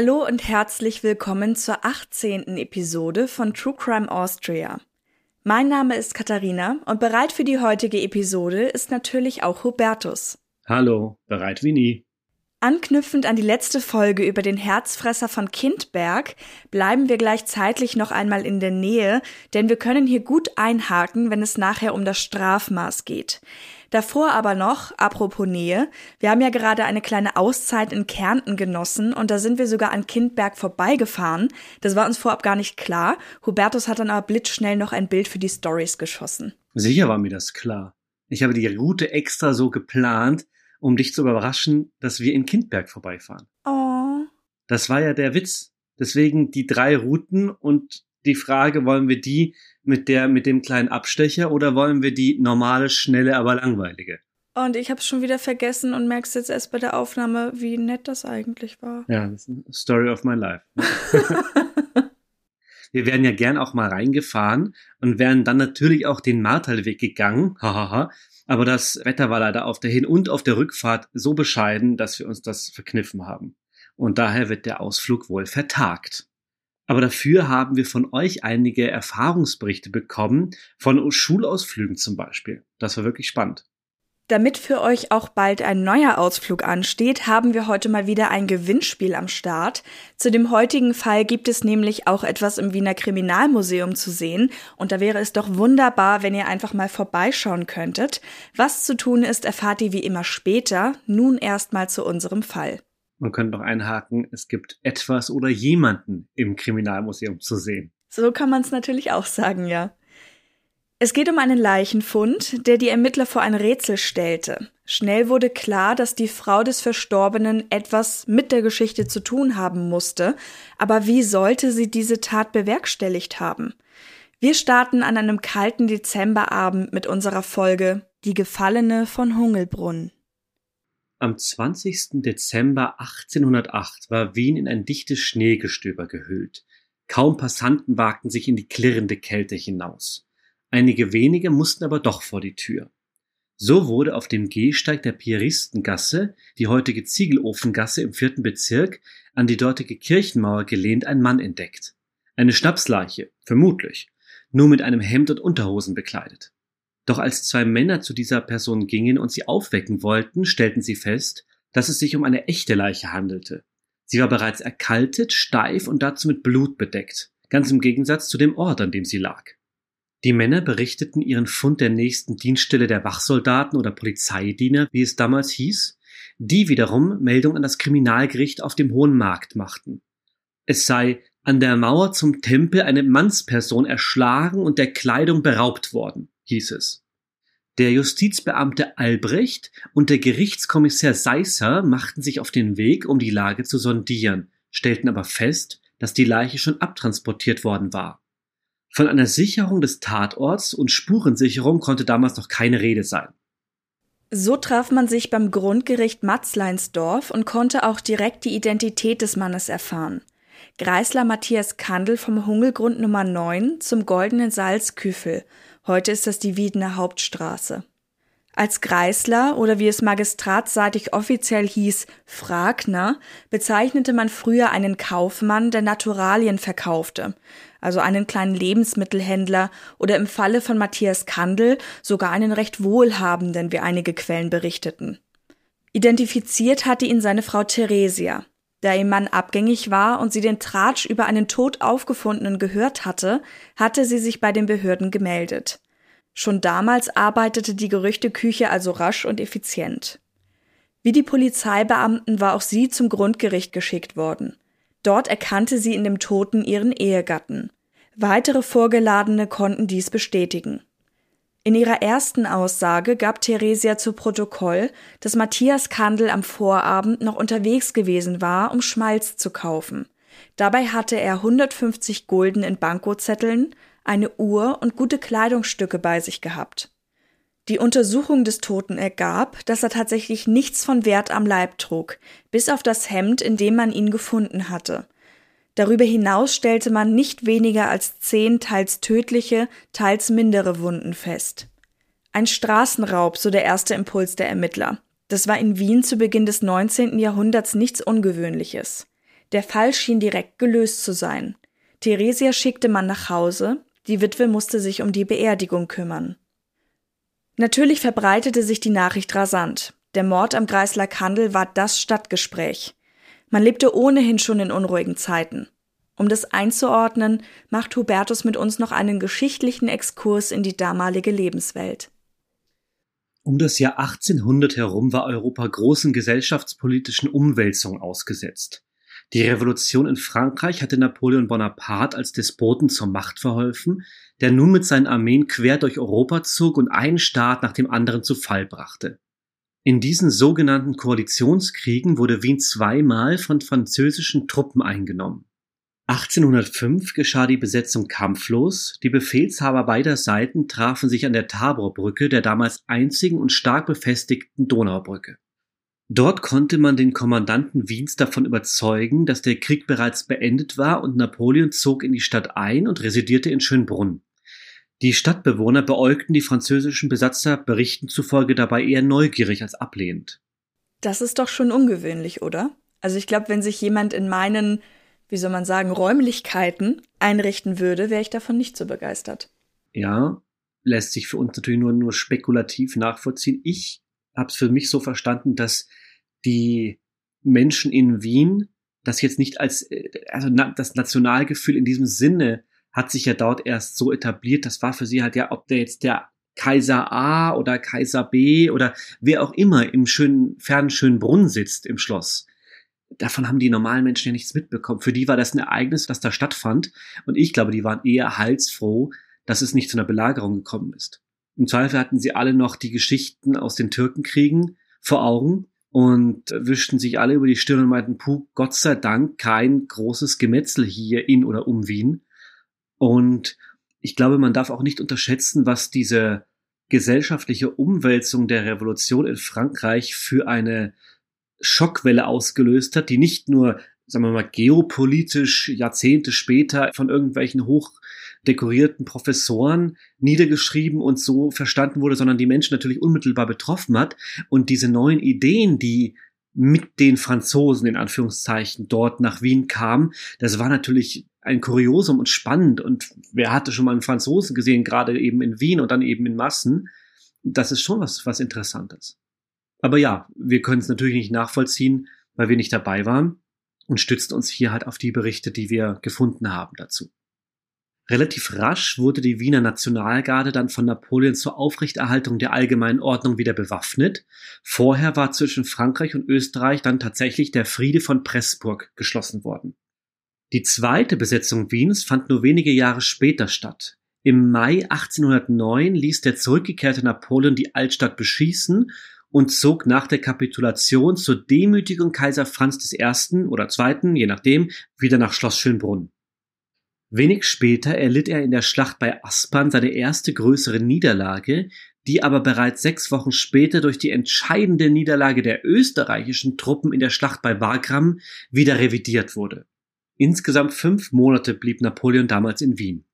Hallo und herzlich willkommen zur 18. Episode von True Crime Austria. Mein Name ist Katharina und bereit für die heutige Episode ist natürlich auch Hubertus. Hallo, bereit wie nie. Anknüpfend an die letzte Folge über den Herzfresser von Kindberg bleiben wir gleich zeitlich noch einmal in der Nähe, denn wir können hier gut einhaken, wenn es nachher um das Strafmaß geht. Davor aber noch, apropos Nähe, wir haben ja gerade eine kleine Auszeit in Kärnten genossen und da sind wir sogar an Kindberg vorbeigefahren. Das war uns vorab gar nicht klar. Hubertus hat dann aber blitzschnell noch ein Bild für die Stories geschossen. Sicher war mir das klar. Ich habe die Route extra so geplant, um dich zu überraschen, dass wir in Kindberg vorbeifahren. Oh. Das war ja der Witz. Deswegen die drei Routen und die Frage, wollen wir die mit der, mit dem kleinen Abstecher oder wollen wir die normale, schnelle, aber langweilige? Und ich habe es schon wieder vergessen und merkst jetzt erst bei der Aufnahme, wie nett das eigentlich war. Ja, das ist eine Story of my life. wir wären ja gern auch mal reingefahren und wären dann natürlich auch den Martalweg gegangen. Hahaha. Aber das Wetter war leider auf der Hin- und auf der Rückfahrt so bescheiden, dass wir uns das verkniffen haben. Und daher wird der Ausflug wohl vertagt. Aber dafür haben wir von euch einige Erfahrungsberichte bekommen, von Schulausflügen zum Beispiel. Das war wirklich spannend. Damit für euch auch bald ein neuer Ausflug ansteht, haben wir heute mal wieder ein Gewinnspiel am Start. Zu dem heutigen Fall gibt es nämlich auch etwas im Wiener Kriminalmuseum zu sehen und da wäre es doch wunderbar, wenn ihr einfach mal vorbeischauen könntet. Was zu tun ist, erfahrt ihr wie immer später. Nun erstmal zu unserem Fall. Man könnte noch einhaken, es gibt etwas oder jemanden im Kriminalmuseum zu sehen. So kann man es natürlich auch sagen, ja. Es geht um einen Leichenfund, der die Ermittler vor ein Rätsel stellte. Schnell wurde klar, dass die Frau des Verstorbenen etwas mit der Geschichte zu tun haben musste, aber wie sollte sie diese Tat bewerkstelligt haben? Wir starten an einem kalten Dezemberabend mit unserer Folge Die Gefallene von Hungelbrunn. Am 20. Dezember 1808 war Wien in ein dichtes Schneegestöber gehüllt. Kaum Passanten wagten sich in die klirrende Kälte hinaus. Einige wenige mussten aber doch vor die Tür. So wurde auf dem Gehsteig der Pieristengasse, die heutige Ziegelofengasse im vierten Bezirk, an die dortige Kirchenmauer gelehnt ein Mann entdeckt. Eine Schnapsleiche, vermutlich, nur mit einem Hemd und Unterhosen bekleidet. Doch als zwei Männer zu dieser Person gingen und sie aufwecken wollten, stellten sie fest, dass es sich um eine echte Leiche handelte. Sie war bereits erkaltet, steif und dazu mit Blut bedeckt, ganz im Gegensatz zu dem Ort, an dem sie lag. Die Männer berichteten ihren Fund der nächsten Dienststelle der Wachsoldaten oder Polizeidiener, wie es damals hieß, die wiederum Meldung an das Kriminalgericht auf dem Hohen Markt machten. Es sei an der Mauer zum Tempel eine Mannsperson erschlagen und der Kleidung beraubt worden hieß es. Der Justizbeamte Albrecht und der Gerichtskommissar Seisser machten sich auf den Weg, um die Lage zu sondieren, stellten aber fest, dass die Leiche schon abtransportiert worden war. Von einer Sicherung des Tatorts und Spurensicherung konnte damals noch keine Rede sein. So traf man sich beim Grundgericht Matzleinsdorf und konnte auch direkt die Identität des Mannes erfahren. Greisler Matthias Kandel vom Hungelgrund Nummer 9 zum Goldenen Salzküfel Heute ist das die Wiedener Hauptstraße. Als Greisler oder wie es magistratsseitig offiziell hieß, Fragner, bezeichnete man früher einen Kaufmann, der Naturalien verkaufte, also einen kleinen Lebensmittelhändler oder im Falle von Matthias Kandel sogar einen recht wohlhabenden, wie einige Quellen berichteten. Identifiziert hatte ihn seine Frau Theresia. Da ihr Mann abgängig war und sie den Tratsch über einen tot aufgefundenen gehört hatte, hatte sie sich bei den Behörden gemeldet. Schon damals arbeitete die Gerüchteküche also rasch und effizient. Wie die Polizeibeamten war auch sie zum Grundgericht geschickt worden. Dort erkannte sie in dem Toten ihren Ehegatten. Weitere Vorgeladene konnten dies bestätigen. In ihrer ersten Aussage gab Theresia zu Protokoll, dass Matthias Kandel am Vorabend noch unterwegs gewesen war, um Schmalz zu kaufen. Dabei hatte er 150 Gulden in Bankozetteln, eine Uhr und gute Kleidungsstücke bei sich gehabt. Die Untersuchung des Toten ergab, dass er tatsächlich nichts von Wert am Leib trug, bis auf das Hemd, in dem man ihn gefunden hatte. Darüber hinaus stellte man nicht weniger als zehn teils tödliche, teils mindere Wunden fest. Ein Straßenraub, so der erste Impuls der Ermittler. Das war in Wien zu Beginn des 19. Jahrhunderts nichts Ungewöhnliches. Der Fall schien direkt gelöst zu sein. Theresia schickte man nach Hause, die Witwe musste sich um die Beerdigung kümmern. Natürlich verbreitete sich die Nachricht rasant. Der Mord am Greisler Kandel war das Stadtgespräch. Man lebte ohnehin schon in unruhigen Zeiten. Um das einzuordnen, macht Hubertus mit uns noch einen geschichtlichen Exkurs in die damalige Lebenswelt. Um das Jahr 1800 herum war Europa großen gesellschaftspolitischen Umwälzungen ausgesetzt. Die Revolution in Frankreich hatte Napoleon Bonaparte als Despoten zur Macht verholfen, der nun mit seinen Armeen quer durch Europa zog und einen Staat nach dem anderen zu Fall brachte. In diesen sogenannten Koalitionskriegen wurde Wien zweimal von französischen Truppen eingenommen. 1805 geschah die Besetzung kampflos, die Befehlshaber beider Seiten trafen sich an der Taborbrücke, der damals einzigen und stark befestigten Donaubrücke. Dort konnte man den Kommandanten Wiens davon überzeugen, dass der Krieg bereits beendet war und Napoleon zog in die Stadt ein und residierte in Schönbrunn. Die Stadtbewohner beäugten die französischen Besatzer Berichten zufolge dabei eher neugierig als ablehnend. Das ist doch schon ungewöhnlich, oder? Also ich glaube, wenn sich jemand in meinen, wie soll man sagen, Räumlichkeiten einrichten würde, wäre ich davon nicht so begeistert. Ja, lässt sich für uns natürlich nur, nur spekulativ nachvollziehen. Ich habe es für mich so verstanden, dass die Menschen in Wien das jetzt nicht als äh, also das Nationalgefühl in diesem Sinne hat sich ja dort erst so etabliert. Das war für sie halt ja, ob der jetzt der Kaiser A oder Kaiser B oder wer auch immer im schönen, fernen Schönbrunn sitzt im Schloss. Davon haben die normalen Menschen ja nichts mitbekommen. Für die war das ein Ereignis, das da stattfand. Und ich glaube, die waren eher heilsfroh, dass es nicht zu einer Belagerung gekommen ist. Im Zweifel hatten sie alle noch die Geschichten aus den Türkenkriegen vor Augen und wischten sich alle über die Stirn und meinten, puh, Gott sei Dank kein großes Gemetzel hier in oder um Wien. Und ich glaube, man darf auch nicht unterschätzen, was diese gesellschaftliche Umwälzung der Revolution in Frankreich für eine Schockwelle ausgelöst hat, die nicht nur, sagen wir mal, geopolitisch Jahrzehnte später von irgendwelchen hochdekorierten Professoren niedergeschrieben und so verstanden wurde, sondern die Menschen natürlich unmittelbar betroffen hat. Und diese neuen Ideen, die mit den Franzosen in Anführungszeichen dort nach Wien kamen, das war natürlich ein Kuriosum und spannend. Und wer hatte schon mal einen Franzosen gesehen, gerade eben in Wien und dann eben in Massen? Das ist schon was, was Interessantes. Aber ja, wir können es natürlich nicht nachvollziehen, weil wir nicht dabei waren und stützen uns hier halt auf die Berichte, die wir gefunden haben dazu. Relativ rasch wurde die Wiener Nationalgarde dann von Napoleon zur Aufrechterhaltung der allgemeinen Ordnung wieder bewaffnet. Vorher war zwischen Frankreich und Österreich dann tatsächlich der Friede von Pressburg geschlossen worden. Die zweite Besetzung Wiens fand nur wenige Jahre später statt. Im Mai 1809 ließ der zurückgekehrte Napoleon die Altstadt beschießen und zog nach der Kapitulation zur Demütigung Kaiser Franz I. oder II., je nachdem, wieder nach Schloss Schönbrunn. Wenig später erlitt er in der Schlacht bei Aspern seine erste größere Niederlage, die aber bereits sechs Wochen später durch die entscheidende Niederlage der österreichischen Truppen in der Schlacht bei Wagram wieder revidiert wurde. Insgesamt fünf Monate blieb Napoleon damals in Wien.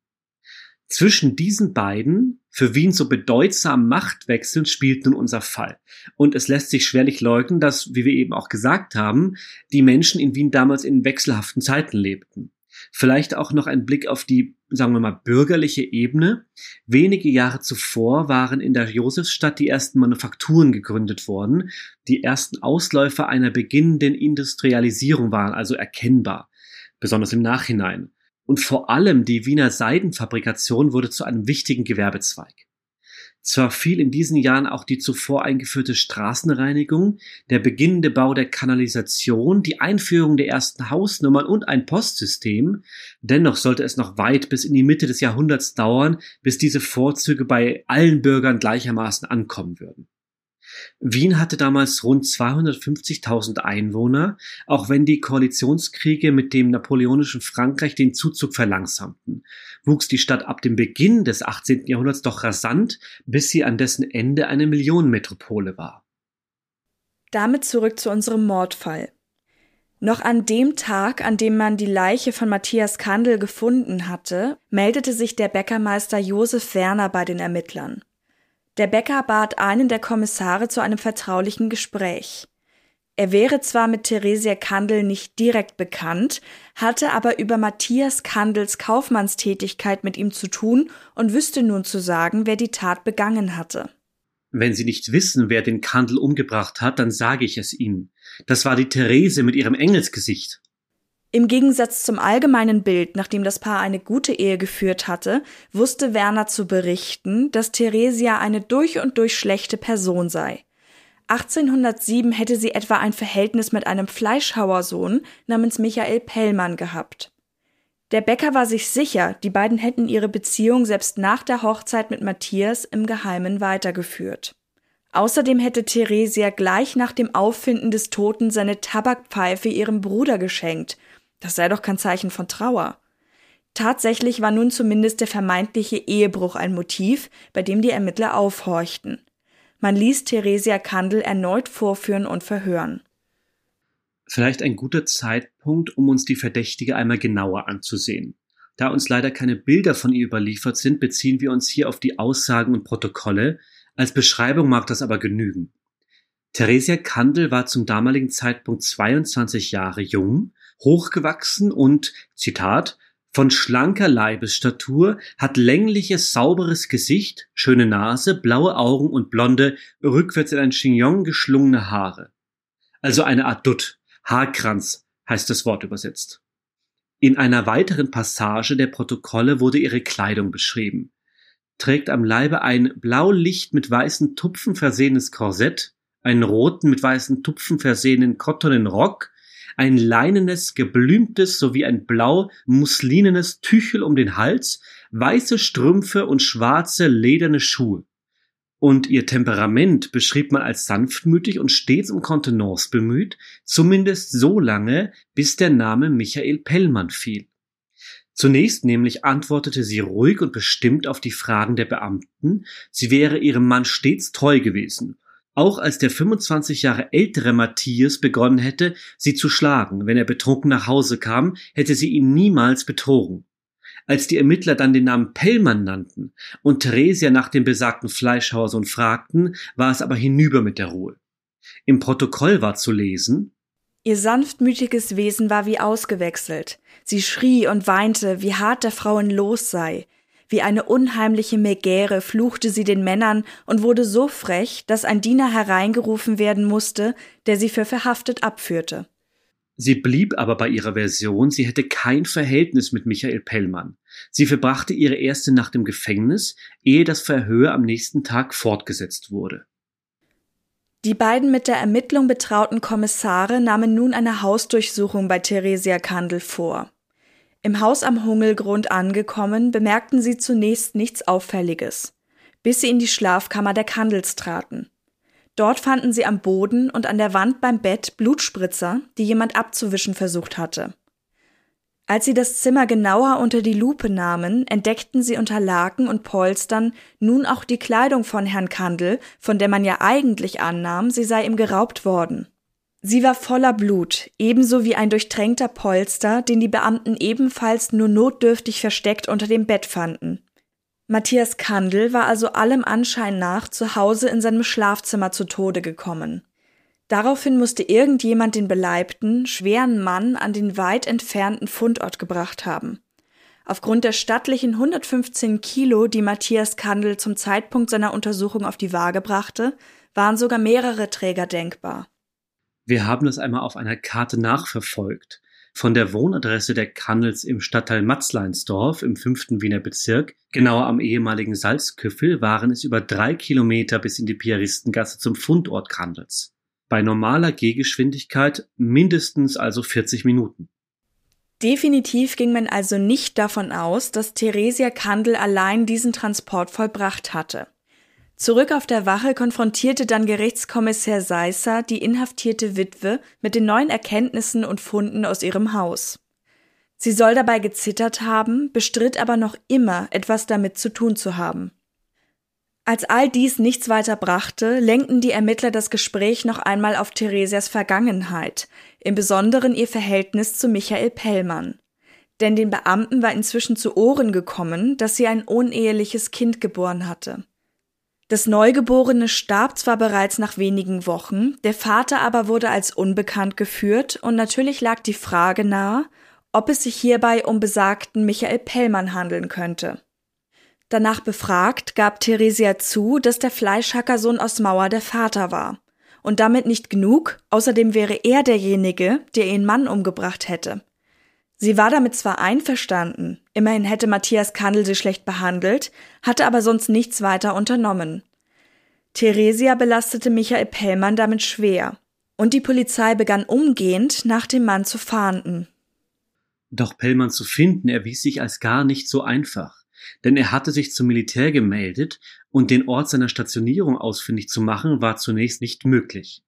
Zwischen diesen beiden, für Wien so bedeutsamen Machtwechseln spielt nun unser Fall. Und es lässt sich schwerlich leugnen, dass, wie wir eben auch gesagt haben, die Menschen in Wien damals in wechselhaften Zeiten lebten. Vielleicht auch noch ein Blick auf die, sagen wir mal, bürgerliche Ebene. Wenige Jahre zuvor waren in der Josefstadt die ersten Manufakturen gegründet worden. Die ersten Ausläufer einer beginnenden Industrialisierung waren also erkennbar besonders im Nachhinein. Und vor allem die Wiener Seidenfabrikation wurde zu einem wichtigen Gewerbezweig. Zwar fiel in diesen Jahren auch die zuvor eingeführte Straßenreinigung, der beginnende Bau der Kanalisation, die Einführung der ersten Hausnummern und ein Postsystem, dennoch sollte es noch weit bis in die Mitte des Jahrhunderts dauern, bis diese Vorzüge bei allen Bürgern gleichermaßen ankommen würden. Wien hatte damals rund 250.000 Einwohner, auch wenn die Koalitionskriege mit dem napoleonischen Frankreich den Zuzug verlangsamten, wuchs die Stadt ab dem Beginn des 18. Jahrhunderts doch rasant, bis sie an dessen Ende eine Millionenmetropole war. Damit zurück zu unserem Mordfall. Noch an dem Tag, an dem man die Leiche von Matthias Kandel gefunden hatte, meldete sich der Bäckermeister Josef Werner bei den Ermittlern. Der Bäcker bat einen der Kommissare zu einem vertraulichen Gespräch. Er wäre zwar mit Theresia Kandel nicht direkt bekannt, hatte aber über Matthias Kandels Kaufmannstätigkeit mit ihm zu tun und wüsste nun zu sagen, wer die Tat begangen hatte. Wenn Sie nicht wissen, wer den Kandel umgebracht hat, dann sage ich es Ihnen. Das war die Therese mit ihrem Engelsgesicht. Im Gegensatz zum allgemeinen Bild, nachdem das Paar eine gute Ehe geführt hatte, wusste Werner zu berichten, dass Theresia eine durch und durch schlechte Person sei. 1807 hätte sie etwa ein Verhältnis mit einem Fleischhauersohn namens Michael Pellmann gehabt. Der Bäcker war sich sicher, die beiden hätten ihre Beziehung selbst nach der Hochzeit mit Matthias im Geheimen weitergeführt. Außerdem hätte Theresia gleich nach dem Auffinden des Toten seine Tabakpfeife ihrem Bruder geschenkt das sei doch kein Zeichen von Trauer. Tatsächlich war nun zumindest der vermeintliche Ehebruch ein Motiv, bei dem die Ermittler aufhorchten. Man ließ Theresia Kandel erneut vorführen und verhören. Vielleicht ein guter Zeitpunkt, um uns die Verdächtige einmal genauer anzusehen. Da uns leider keine Bilder von ihr überliefert sind, beziehen wir uns hier auf die Aussagen und Protokolle. Als Beschreibung mag das aber genügen. Theresia Kandel war zum damaligen Zeitpunkt 22 Jahre jung, hochgewachsen und, Zitat, von schlanker Leibesstatur, hat längliches, sauberes Gesicht, schöne Nase, blaue Augen und blonde, rückwärts in ein Chignon geschlungene Haare. Also eine Art Dutt, Haarkranz heißt das Wort übersetzt. In einer weiteren Passage der Protokolle wurde ihre Kleidung beschrieben. Trägt am Leibe ein blaulicht mit weißen Tupfen versehenes Korsett, einen roten mit weißen Tupfen versehenen kottonen Rock ein leinenes, geblümtes sowie ein blau muslinenes Tüchel um den Hals, weiße Strümpfe und schwarze lederne Schuhe. Und ihr Temperament beschrieb man als sanftmütig und stets um Kontenance bemüht, zumindest so lange, bis der Name Michael Pellmann fiel. Zunächst nämlich antwortete sie ruhig und bestimmt auf die Fragen der Beamten, sie wäre ihrem Mann stets treu gewesen auch als der 25 Jahre ältere Matthias begonnen hätte, sie zu schlagen, wenn er betrunken nach Hause kam, hätte sie ihn niemals betrogen. Als die Ermittler dann den Namen Pellmann nannten und Theresia nach dem besagten Fleischhauersohn fragten, war es aber hinüber mit der Ruhe. Im Protokoll war zu lesen, Ihr sanftmütiges Wesen war wie ausgewechselt. Sie schrie und weinte, wie hart der Frauen los sei. Wie eine unheimliche Megäre fluchte sie den Männern und wurde so frech, dass ein Diener hereingerufen werden musste, der sie für verhaftet abführte. Sie blieb aber bei ihrer Version, sie hätte kein Verhältnis mit Michael Pellmann. Sie verbrachte ihre erste Nacht im Gefängnis, ehe das Verhör am nächsten Tag fortgesetzt wurde. Die beiden mit der Ermittlung betrauten Kommissare nahmen nun eine Hausdurchsuchung bei Theresia Kandel vor. Im Haus am Hungelgrund angekommen, bemerkten sie zunächst nichts Auffälliges, bis sie in die Schlafkammer der Kandels traten. Dort fanden sie am Boden und an der Wand beim Bett Blutspritzer, die jemand abzuwischen versucht hatte. Als sie das Zimmer genauer unter die Lupe nahmen, entdeckten sie unter Laken und Polstern nun auch die Kleidung von Herrn Kandel, von der man ja eigentlich annahm, sie sei ihm geraubt worden. Sie war voller Blut, ebenso wie ein durchtränkter Polster, den die Beamten ebenfalls nur notdürftig versteckt unter dem Bett fanden. Matthias Kandel war also allem Anschein nach zu Hause in seinem Schlafzimmer zu Tode gekommen. Daraufhin musste irgendjemand den beleibten, schweren Mann an den weit entfernten Fundort gebracht haben. Aufgrund der stattlichen 115 Kilo, die Matthias Kandel zum Zeitpunkt seiner Untersuchung auf die Waage brachte, waren sogar mehrere Träger denkbar. Wir haben das einmal auf einer Karte nachverfolgt. von der Wohnadresse der Kannels im Stadtteil Matzleinsdorf im fünften Wiener Bezirk, genauer am ehemaligen Salzküffel, waren es über drei Kilometer bis in die Piaristengasse zum Fundort Kandels. Bei normaler Gehgeschwindigkeit mindestens also 40 Minuten. Definitiv ging man also nicht davon aus, dass Theresia Kandel allein diesen Transport vollbracht hatte. Zurück auf der Wache konfrontierte dann Gerichtskommissar Seisser die inhaftierte Witwe mit den neuen Erkenntnissen und Funden aus ihrem Haus. Sie soll dabei gezittert haben, bestritt aber noch immer, etwas damit zu tun zu haben. Als all dies nichts weiter brachte, lenkten die Ermittler das Gespräch noch einmal auf Theresias Vergangenheit, im Besonderen ihr Verhältnis zu Michael Pellmann. Denn den Beamten war inzwischen zu Ohren gekommen, dass sie ein uneheliches Kind geboren hatte. Das Neugeborene starb zwar bereits nach wenigen Wochen, der Vater aber wurde als unbekannt geführt und natürlich lag die Frage nahe, ob es sich hierbei um besagten Michael Pellmann handeln könnte. Danach befragt, gab Theresia zu, dass der Fleischhackersohn aus Mauer der Vater war. Und damit nicht genug, außerdem wäre er derjenige, der ihren Mann umgebracht hätte. Sie war damit zwar einverstanden, immerhin hätte Matthias Kandel sie schlecht behandelt, hatte aber sonst nichts weiter unternommen. Theresia belastete Michael Pellmann damit schwer, und die Polizei begann umgehend nach dem Mann zu fahnden. Doch Pellmann zu finden erwies sich als gar nicht so einfach, denn er hatte sich zum Militär gemeldet und den Ort seiner Stationierung ausfindig zu machen war zunächst nicht möglich.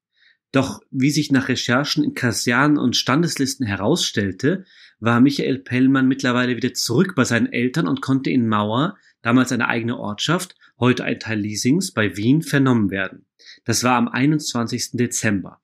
Doch wie sich nach Recherchen in Kasernen und Standeslisten herausstellte, war Michael Pellmann mittlerweile wieder zurück bei seinen Eltern und konnte in Mauer, damals eine eigene Ortschaft, heute ein Teil Liesings, bei Wien vernommen werden. Das war am 21. Dezember.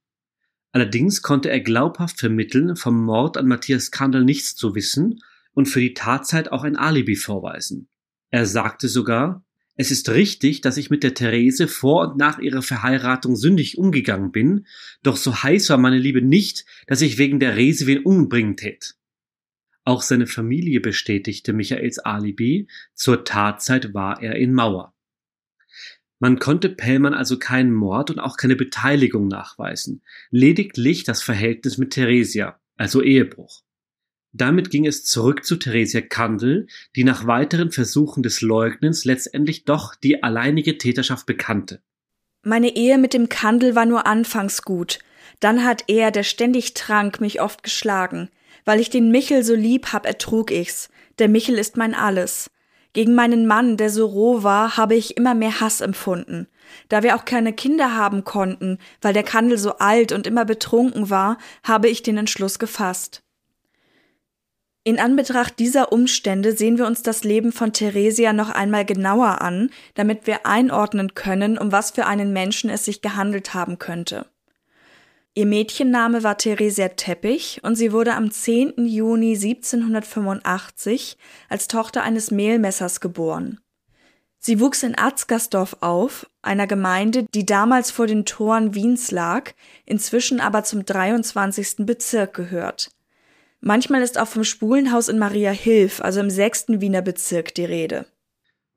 Allerdings konnte er glaubhaft vermitteln, vom Mord an Matthias Kandel nichts zu wissen und für die Tatzeit auch ein Alibi vorweisen. Er sagte sogar, es ist richtig, dass ich mit der Therese vor und nach ihrer Verheiratung sündig umgegangen bin, doch so heiß war meine Liebe nicht, dass ich wegen der Rese wen umbringen tät. Auch seine Familie bestätigte Michaels Alibi, zur Tatzeit war er in Mauer. Man konnte Pellmann also keinen Mord und auch keine Beteiligung nachweisen, lediglich das Verhältnis mit Theresia, also Ehebruch. Damit ging es zurück zu Theresia Kandel, die nach weiteren Versuchen des Leugnens letztendlich doch die alleinige Täterschaft bekannte. Meine Ehe mit dem Kandel war nur anfangs gut. Dann hat er, der ständig trank, mich oft geschlagen. Weil ich den Michel so lieb hab, ertrug ich's. Der Michel ist mein Alles. Gegen meinen Mann, der so roh war, habe ich immer mehr Hass empfunden. Da wir auch keine Kinder haben konnten, weil der Kandel so alt und immer betrunken war, habe ich den Entschluss gefasst. In Anbetracht dieser Umstände sehen wir uns das Leben von Theresia noch einmal genauer an, damit wir einordnen können, um was für einen Menschen es sich gehandelt haben könnte. Ihr Mädchenname war Theresia Teppich und sie wurde am 10. Juni 1785 als Tochter eines Mehlmessers geboren. Sie wuchs in Atzgersdorf auf, einer Gemeinde, die damals vor den Toren Wiens lag, inzwischen aber zum 23. Bezirk gehört. Manchmal ist auch vom Spulenhaus in Maria Hilf, also im 6. Wiener Bezirk, die Rede.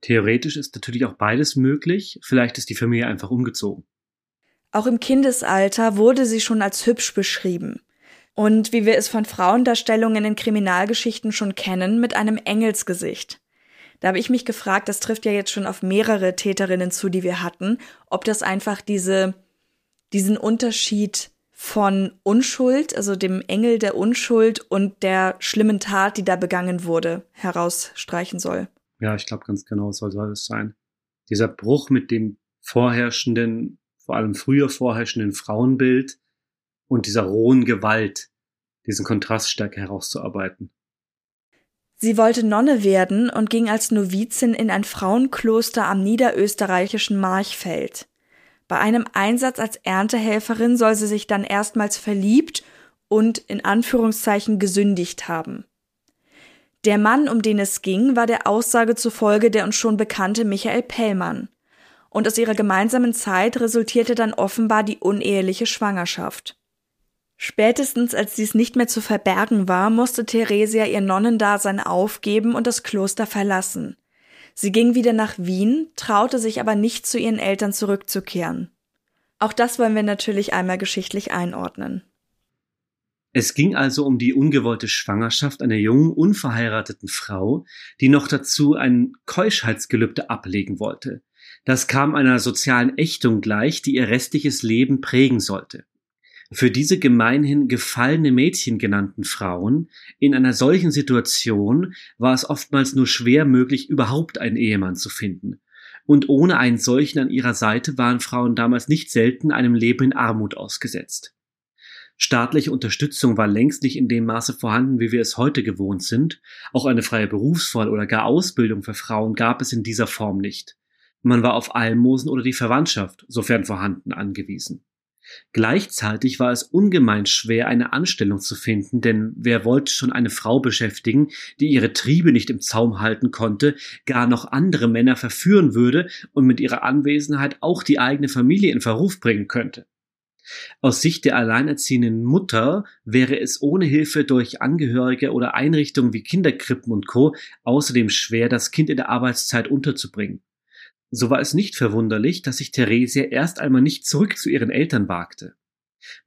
Theoretisch ist natürlich auch beides möglich, vielleicht ist die Familie einfach umgezogen. Auch im Kindesalter wurde sie schon als hübsch beschrieben. Und wie wir es von Frauendarstellungen in Kriminalgeschichten schon kennen, mit einem Engelsgesicht. Da habe ich mich gefragt, das trifft ja jetzt schon auf mehrere Täterinnen zu, die wir hatten, ob das einfach diese, diesen Unterschied von Unschuld, also dem Engel der Unschuld und der schlimmen Tat, die da begangen wurde, herausstreichen soll. Ja, ich glaube ganz genau, so soll es sein. Dieser Bruch mit dem vorherrschenden vor allem früher vorherrschenden Frauenbild und dieser rohen Gewalt, diesen Kontrast stärker herauszuarbeiten. Sie wollte Nonne werden und ging als Novizin in ein Frauenkloster am niederösterreichischen Marchfeld. Bei einem Einsatz als Erntehelferin soll sie sich dann erstmals verliebt und in Anführungszeichen gesündigt haben. Der Mann, um den es ging, war der Aussage zufolge der uns schon bekannte Michael Pellmann und aus ihrer gemeinsamen Zeit resultierte dann offenbar die uneheliche Schwangerschaft. Spätestens als dies nicht mehr zu verbergen war, musste Theresia ihr Nonnendasein aufgeben und das Kloster verlassen. Sie ging wieder nach Wien, traute sich aber nicht zu ihren Eltern zurückzukehren. Auch das wollen wir natürlich einmal geschichtlich einordnen. Es ging also um die ungewollte Schwangerschaft einer jungen, unverheirateten Frau, die noch dazu ein Keuschheitsgelübde ablegen wollte. Das kam einer sozialen Ächtung gleich, die ihr restliches Leben prägen sollte. Für diese gemeinhin gefallene Mädchen genannten Frauen in einer solchen Situation war es oftmals nur schwer möglich, überhaupt einen Ehemann zu finden. Und ohne einen solchen an ihrer Seite waren Frauen damals nicht selten einem Leben in Armut ausgesetzt. Staatliche Unterstützung war längst nicht in dem Maße vorhanden, wie wir es heute gewohnt sind. Auch eine freie Berufswahl oder gar Ausbildung für Frauen gab es in dieser Form nicht. Man war auf Almosen oder die Verwandtschaft, sofern vorhanden, angewiesen. Gleichzeitig war es ungemein schwer, eine Anstellung zu finden, denn wer wollte schon eine Frau beschäftigen, die ihre Triebe nicht im Zaum halten konnte, gar noch andere Männer verführen würde und mit ihrer Anwesenheit auch die eigene Familie in Verruf bringen könnte. Aus Sicht der alleinerziehenden Mutter wäre es ohne Hilfe durch Angehörige oder Einrichtungen wie Kinderkrippen und Co. außerdem schwer, das Kind in der Arbeitszeit unterzubringen. So war es nicht verwunderlich, dass sich Theresia erst einmal nicht zurück zu ihren Eltern wagte.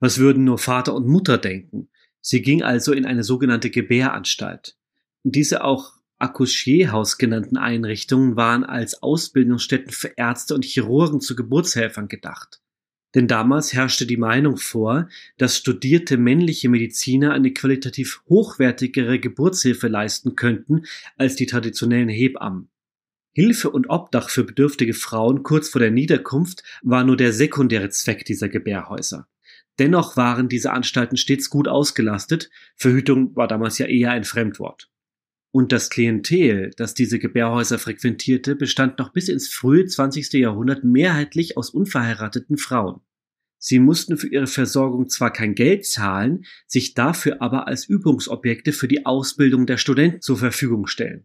Was würden nur Vater und Mutter denken? Sie ging also in eine sogenannte Gebäranstalt. Diese auch Accouchierhaus genannten Einrichtungen waren als Ausbildungsstätten für Ärzte und Chirurgen zu Geburtshelfern gedacht. Denn damals herrschte die Meinung vor, dass studierte männliche Mediziner eine qualitativ hochwertigere Geburtshilfe leisten könnten als die traditionellen Hebammen. Hilfe und Obdach für bedürftige Frauen kurz vor der Niederkunft war nur der sekundäre Zweck dieser Gebärhäuser. Dennoch waren diese Anstalten stets gut ausgelastet, Verhütung war damals ja eher ein Fremdwort. Und das Klientel, das diese Gebärhäuser frequentierte, bestand noch bis ins frühe 20. Jahrhundert mehrheitlich aus unverheirateten Frauen. Sie mussten für ihre Versorgung zwar kein Geld zahlen, sich dafür aber als Übungsobjekte für die Ausbildung der Studenten zur Verfügung stellen.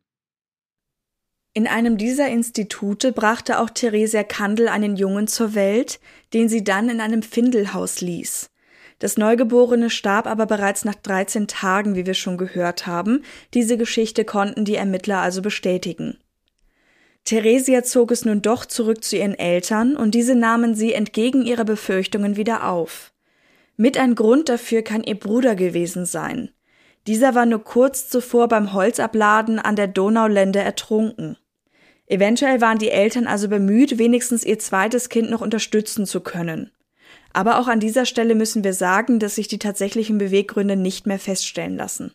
In einem dieser Institute brachte auch Theresia Kandel einen Jungen zur Welt, den sie dann in einem Findelhaus ließ. Das Neugeborene starb aber bereits nach 13 Tagen, wie wir schon gehört haben. Diese Geschichte konnten die Ermittler also bestätigen. Theresia zog es nun doch zurück zu ihren Eltern und diese nahmen sie entgegen ihrer Befürchtungen wieder auf. Mit ein Grund dafür kann ihr Bruder gewesen sein. Dieser war nur kurz zuvor beim Holzabladen an der Donaulände ertrunken. Eventuell waren die Eltern also bemüht, wenigstens ihr zweites Kind noch unterstützen zu können. Aber auch an dieser Stelle müssen wir sagen, dass sich die tatsächlichen Beweggründe nicht mehr feststellen lassen.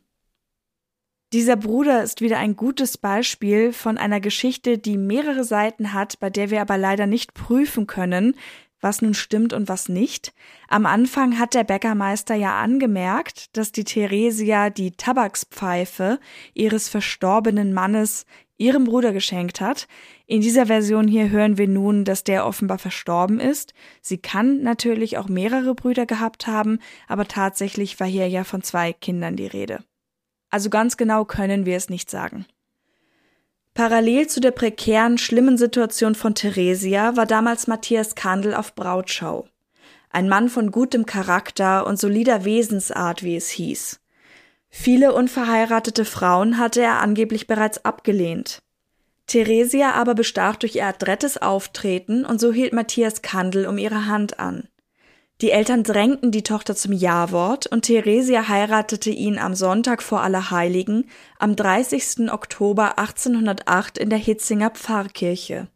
Dieser Bruder ist wieder ein gutes Beispiel von einer Geschichte, die mehrere Seiten hat, bei der wir aber leider nicht prüfen können, was nun stimmt und was nicht. Am Anfang hat der Bäckermeister ja angemerkt, dass die Theresia die Tabakspfeife ihres verstorbenen Mannes ihrem Bruder geschenkt hat. In dieser Version hier hören wir nun, dass der offenbar verstorben ist. Sie kann natürlich auch mehrere Brüder gehabt haben, aber tatsächlich war hier ja von zwei Kindern die Rede. Also ganz genau können wir es nicht sagen. Parallel zu der prekären, schlimmen Situation von Theresia war damals Matthias Kandel auf Brautschau. Ein Mann von gutem Charakter und solider Wesensart, wie es hieß. Viele unverheiratete Frauen hatte er angeblich bereits abgelehnt. Theresia aber bestach durch ihr adrettes Auftreten und so hielt Matthias Kandel um ihre Hand an. Die Eltern drängten die Tochter zum Ja-Wort und Theresia heiratete ihn am Sonntag vor Allerheiligen am 30. Oktober 1808 in der Hitzinger Pfarrkirche.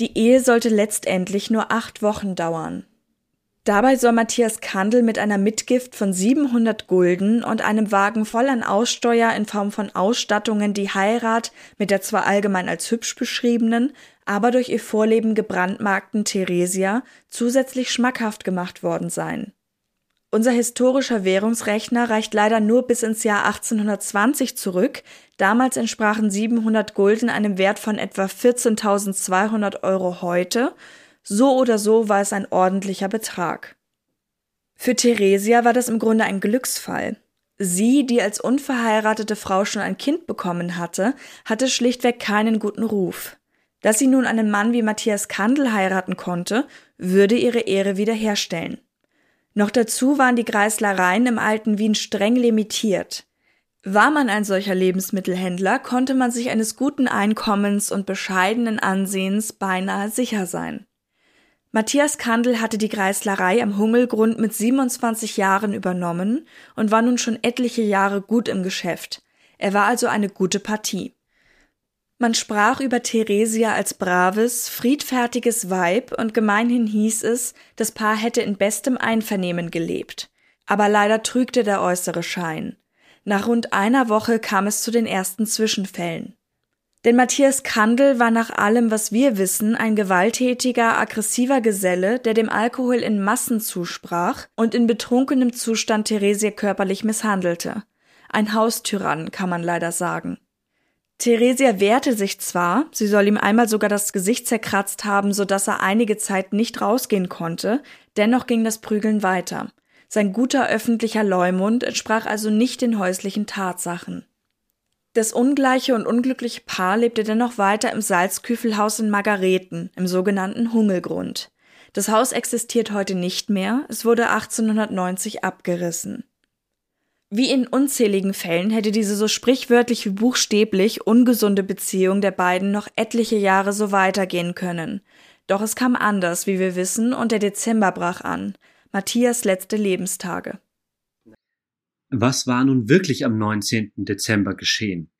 Die Ehe sollte letztendlich nur acht Wochen dauern. Dabei soll Matthias Kandel mit einer Mitgift von 700 Gulden und einem Wagen voll an Aussteuer in Form von Ausstattungen die Heirat mit der zwar allgemein als hübsch beschriebenen, aber durch ihr Vorleben gebrandmarkten Theresia zusätzlich schmackhaft gemacht worden sein. Unser historischer Währungsrechner reicht leider nur bis ins Jahr 1820 zurück. Damals entsprachen 700 Gulden einem Wert von etwa 14.200 Euro heute so oder so war es ein ordentlicher Betrag. Für Theresia war das im Grunde ein Glücksfall. Sie, die als unverheiratete Frau schon ein Kind bekommen hatte, hatte schlichtweg keinen guten Ruf. Dass sie nun einen Mann wie Matthias Kandel heiraten konnte, würde ihre Ehre wiederherstellen. Noch dazu waren die Greislereien im alten Wien streng limitiert. War man ein solcher Lebensmittelhändler, konnte man sich eines guten Einkommens und bescheidenen Ansehens beinahe sicher sein. Matthias Kandel hatte die Greislerei am Hungelgrund mit 27 Jahren übernommen und war nun schon etliche Jahre gut im Geschäft. Er war also eine gute Partie. Man sprach über Theresia als braves, friedfertiges Weib und gemeinhin hieß es, das Paar hätte in bestem Einvernehmen gelebt. Aber leider trügte der äußere Schein. Nach rund einer Woche kam es zu den ersten Zwischenfällen. Denn Matthias Kandel war nach allem, was wir wissen, ein gewalttätiger, aggressiver Geselle, der dem Alkohol in Massen zusprach und in betrunkenem Zustand Theresia körperlich misshandelte. Ein Haustyrann, kann man leider sagen. Theresia wehrte sich zwar, sie soll ihm einmal sogar das Gesicht zerkratzt haben, so dass er einige Zeit nicht rausgehen konnte, dennoch ging das Prügeln weiter. Sein guter öffentlicher Leumund entsprach also nicht den häuslichen Tatsachen. Das ungleiche und unglückliche Paar lebte dennoch weiter im Salzküfelhaus in Margareten, im sogenannten Hungelgrund. Das Haus existiert heute nicht mehr, es wurde 1890 abgerissen. Wie in unzähligen Fällen hätte diese so sprichwörtlich wie buchstäblich ungesunde Beziehung der beiden noch etliche Jahre so weitergehen können. Doch es kam anders, wie wir wissen, und der Dezember brach an, Matthias letzte Lebenstage. Was war nun wirklich am 19. Dezember geschehen?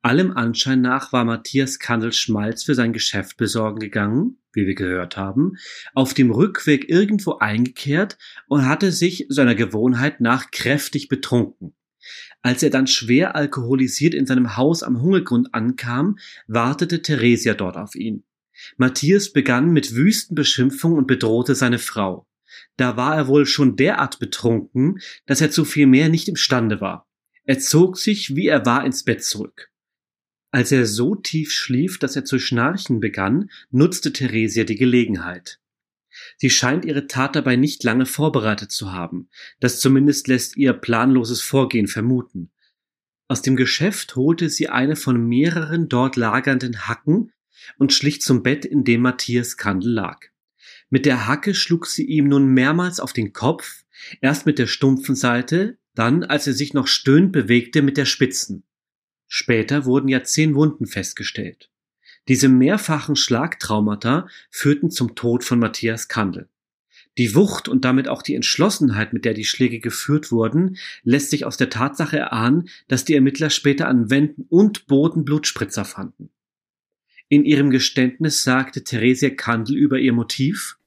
Allem Anschein nach war Matthias Kandel Schmalz für sein Geschäft besorgen gegangen, wie wir gehört haben, auf dem Rückweg irgendwo eingekehrt und hatte sich seiner Gewohnheit nach kräftig betrunken. Als er dann schwer alkoholisiert in seinem Haus am Hungergrund ankam, wartete Theresia dort auf ihn. Matthias begann mit wüsten Beschimpfungen und bedrohte seine Frau. Da war er wohl schon derart betrunken, dass er zu viel mehr nicht imstande war. Er zog sich, wie er war, ins Bett zurück. Als er so tief schlief, dass er zu schnarchen begann, nutzte Theresia die Gelegenheit. Sie scheint ihre Tat dabei nicht lange vorbereitet zu haben. Das zumindest lässt ihr planloses Vorgehen vermuten. Aus dem Geschäft holte sie eine von mehreren dort lagernden Hacken und schlich zum Bett, in dem Matthias Kandel lag. Mit der Hacke schlug sie ihm nun mehrmals auf den Kopf, erst mit der stumpfen Seite, dann, als er sich noch stöhnt bewegte, mit der spitzen. Später wurden ja zehn Wunden festgestellt. Diese mehrfachen Schlagtraumata führten zum Tod von Matthias Kandel. Die Wucht und damit auch die Entschlossenheit, mit der die Schläge geführt wurden, lässt sich aus der Tatsache erahnen, dass die Ermittler später an Wänden und Boden Blutspritzer fanden. In ihrem Geständnis sagte Theresia Kandel über ihr Motiv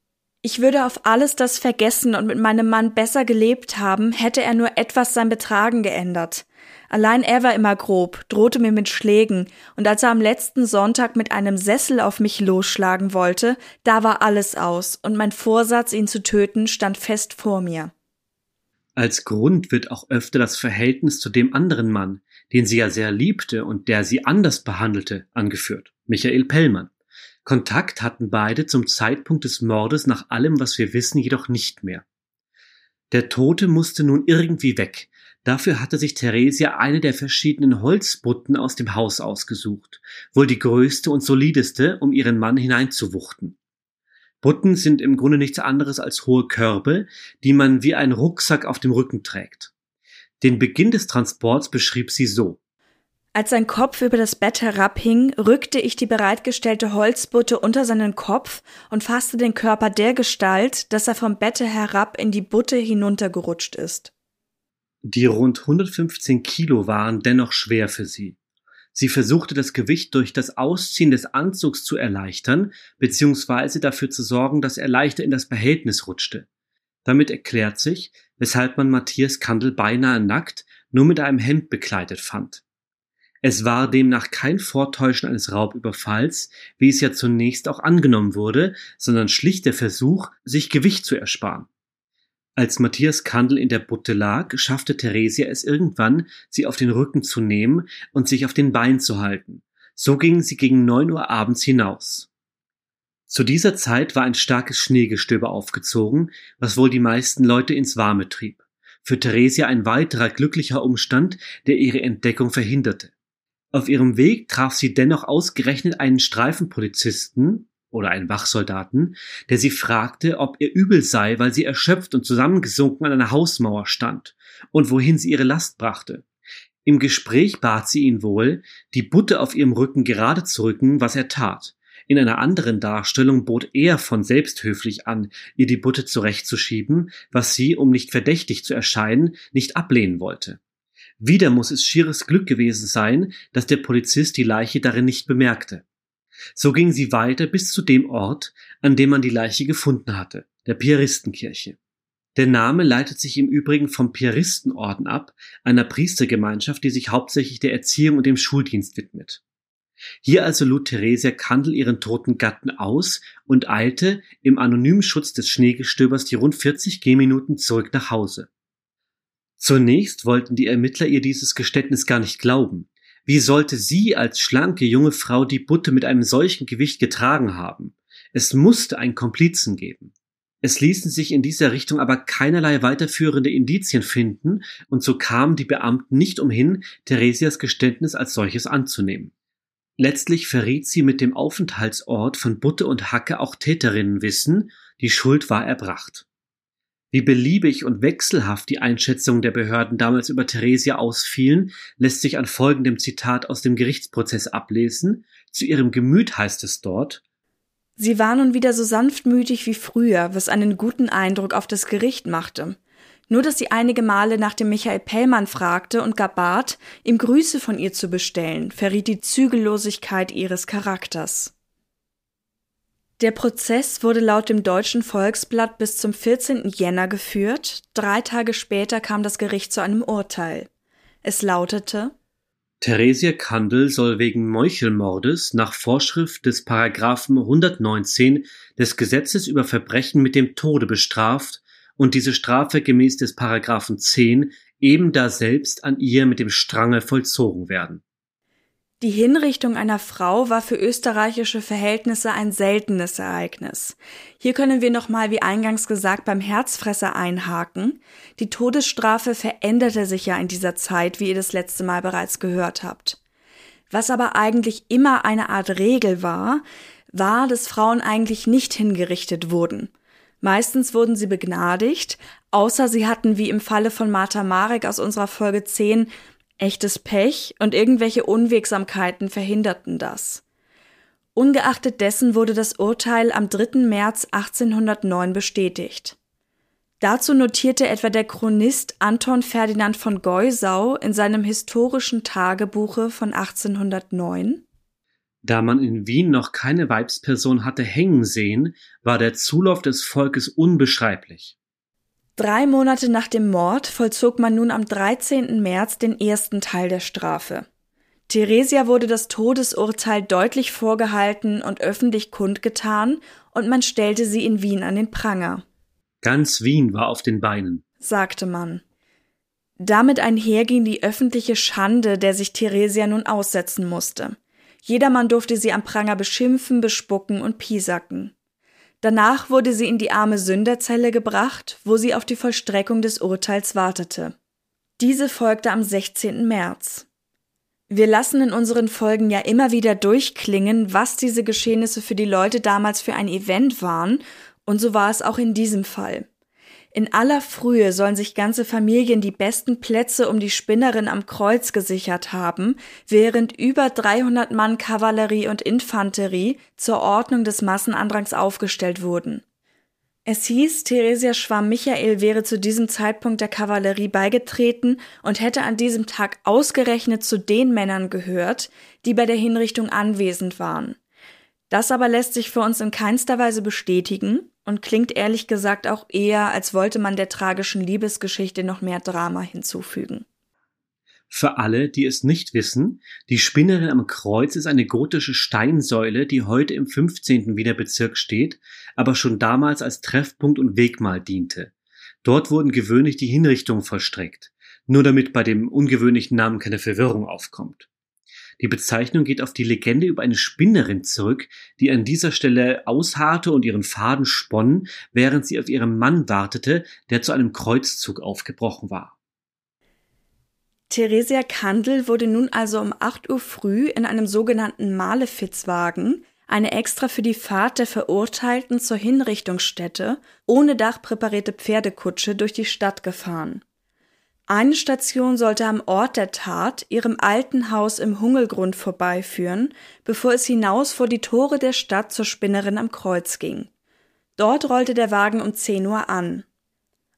ich würde auf alles das vergessen und mit meinem Mann besser gelebt haben, hätte er nur etwas sein Betragen geändert. Allein er war immer grob, drohte mir mit Schlägen, und als er am letzten Sonntag mit einem Sessel auf mich losschlagen wollte, da war alles aus, und mein Vorsatz, ihn zu töten, stand fest vor mir. Als Grund wird auch öfter das Verhältnis zu dem anderen Mann, den sie ja sehr liebte und der sie anders behandelte, angeführt, Michael Pellmann. Kontakt hatten beide zum Zeitpunkt des Mordes nach allem, was wir wissen, jedoch nicht mehr. Der Tote musste nun irgendwie weg. Dafür hatte sich Theresia eine der verschiedenen Holzbutten aus dem Haus ausgesucht, wohl die größte und solideste, um ihren Mann hineinzuwuchten. Butten sind im Grunde nichts anderes als hohe Körbe, die man wie ein Rucksack auf dem Rücken trägt. Den Beginn des Transports beschrieb sie so. Als sein Kopf über das Bett herabhing, rückte ich die bereitgestellte Holzbutte unter seinen Kopf und fasste den Körper der Gestalt, dass er vom Bette herab in die Butte hinuntergerutscht ist. Die rund 115 Kilo waren dennoch schwer für sie. Sie versuchte das Gewicht durch das Ausziehen des Anzugs zu erleichtern, beziehungsweise dafür zu sorgen, dass er leichter in das Behältnis rutschte. Damit erklärt sich, weshalb man Matthias Kandel beinahe nackt, nur mit einem Hemd bekleidet fand. Es war demnach kein Vortäuschen eines Raubüberfalls, wie es ja zunächst auch angenommen wurde, sondern schlicht der Versuch, sich Gewicht zu ersparen. Als Matthias Kandel in der Butte lag, schaffte Theresia es irgendwann, sie auf den Rücken zu nehmen und sich auf den Beinen zu halten. So gingen sie gegen neun Uhr abends hinaus. Zu dieser Zeit war ein starkes Schneegestöber aufgezogen, was wohl die meisten Leute ins Warme trieb. Für Theresia ein weiterer glücklicher Umstand, der ihre Entdeckung verhinderte. Auf ihrem Weg traf sie dennoch ausgerechnet einen Streifenpolizisten oder einen Wachsoldaten, der sie fragte, ob ihr übel sei, weil sie erschöpft und zusammengesunken an einer Hausmauer stand und wohin sie ihre Last brachte. Im Gespräch bat sie ihn wohl, die Butte auf ihrem Rücken gerade zu rücken, was er tat. In einer anderen Darstellung bot er von selbst höflich an, ihr die Butte zurechtzuschieben, was sie, um nicht verdächtig zu erscheinen, nicht ablehnen wollte. Wieder muss es schieres Glück gewesen sein, dass der Polizist die Leiche darin nicht bemerkte. So ging sie weiter bis zu dem Ort, an dem man die Leiche gefunden hatte, der Piaristenkirche. Der Name leitet sich im Übrigen vom Piaristenorden ab, einer Priestergemeinschaft, die sich hauptsächlich der Erziehung und dem Schuldienst widmet. Hier also lud Theresia Kandel ihren toten Gatten aus und eilte im anonymen Schutz des Schneegestöbers die rund 40 Gehminuten zurück nach Hause. Zunächst wollten die Ermittler ihr dieses Geständnis gar nicht glauben. Wie sollte sie als schlanke junge Frau die Butte mit einem solchen Gewicht getragen haben? Es musste einen Komplizen geben. Es ließen sich in dieser Richtung aber keinerlei weiterführende Indizien finden, und so kamen die Beamten nicht umhin, Theresias Geständnis als solches anzunehmen. Letztlich verriet sie mit dem Aufenthaltsort von Butte und Hacke auch Täterinnenwissen, die Schuld war erbracht. Wie beliebig und wechselhaft die Einschätzungen der Behörden damals über Theresia ausfielen, lässt sich an folgendem Zitat aus dem Gerichtsprozess ablesen. Zu ihrem Gemüt heißt es dort, Sie war nun wieder so sanftmütig wie früher, was einen guten Eindruck auf das Gericht machte. Nur dass sie einige Male nach dem Michael Pellmann fragte und gar bat, ihm Grüße von ihr zu bestellen, verriet die Zügellosigkeit ihres Charakters. Der Prozess wurde laut dem Deutschen Volksblatt bis zum 14. Jänner geführt. Drei Tage später kam das Gericht zu einem Urteil. Es lautete Theresia Kandel soll wegen Meuchelmordes nach Vorschrift des Paragraphen 119 des Gesetzes über Verbrechen mit dem Tode bestraft und diese Strafe gemäß des Paragraphen 10 eben daselbst an ihr mit dem Strange vollzogen werden die Hinrichtung einer Frau war für österreichische Verhältnisse ein seltenes Ereignis. Hier können wir nochmal, wie eingangs gesagt, beim Herzfresser einhaken. Die Todesstrafe veränderte sich ja in dieser Zeit, wie ihr das letzte Mal bereits gehört habt. Was aber eigentlich immer eine Art Regel war, war, dass Frauen eigentlich nicht hingerichtet wurden. Meistens wurden sie begnadigt, außer sie hatten, wie im Falle von Martha Marek aus unserer Folge 10, Echtes Pech und irgendwelche Unwegsamkeiten verhinderten das. Ungeachtet dessen wurde das Urteil am 3. März 1809 bestätigt. Dazu notierte etwa der Chronist Anton Ferdinand von Geusau in seinem historischen Tagebuche von 1809 Da man in Wien noch keine Weibsperson hatte hängen sehen, war der Zulauf des Volkes unbeschreiblich. Drei Monate nach dem Mord vollzog man nun am 13. März den ersten Teil der Strafe. Theresia wurde das Todesurteil deutlich vorgehalten und öffentlich kundgetan, und man stellte sie in Wien an den Pranger. Ganz Wien war auf den Beinen, sagte man. Damit einher ging die öffentliche Schande, der sich Theresia nun aussetzen musste. Jedermann durfte sie am Pranger beschimpfen, bespucken und piesacken. Danach wurde sie in die arme Sünderzelle gebracht, wo sie auf die Vollstreckung des Urteils wartete. Diese folgte am 16. März. Wir lassen in unseren Folgen ja immer wieder durchklingen, was diese Geschehnisse für die Leute damals für ein Event waren, und so war es auch in diesem Fall. In aller Frühe sollen sich ganze Familien die besten Plätze um die Spinnerin am Kreuz gesichert haben, während über 300 Mann Kavallerie und Infanterie zur Ordnung des Massenandrangs aufgestellt wurden. Es hieß, Theresia Schwamm-Michael wäre zu diesem Zeitpunkt der Kavallerie beigetreten und hätte an diesem Tag ausgerechnet zu den Männern gehört, die bei der Hinrichtung anwesend waren. Das aber lässt sich für uns in keinster Weise bestätigen und klingt ehrlich gesagt auch eher, als wollte man der tragischen Liebesgeschichte noch mehr Drama hinzufügen. Für alle, die es nicht wissen, die Spinnerin am Kreuz ist eine gotische Steinsäule, die heute im 15. Wiener Bezirk steht, aber schon damals als Treffpunkt und Wegmal diente. Dort wurden gewöhnlich die Hinrichtungen vollstreckt, nur damit bei dem ungewöhnlichen Namen keine Verwirrung aufkommt. Die Bezeichnung geht auf die Legende über eine Spinnerin zurück, die an dieser Stelle ausharrte und ihren Faden sponn, während sie auf ihren Mann wartete, der zu einem Kreuzzug aufgebrochen war. Theresia Kandel wurde nun also um 8 Uhr früh in einem sogenannten Malefizwagen, eine extra für die Fahrt der Verurteilten zur Hinrichtungsstätte, ohne Dach präparierte Pferdekutsche durch die Stadt gefahren. Eine Station sollte am Ort der Tat, ihrem alten Haus im Hungelgrund vorbeiführen, bevor es hinaus vor die Tore der Stadt zur Spinnerin am Kreuz ging. Dort rollte der Wagen um 10 Uhr an.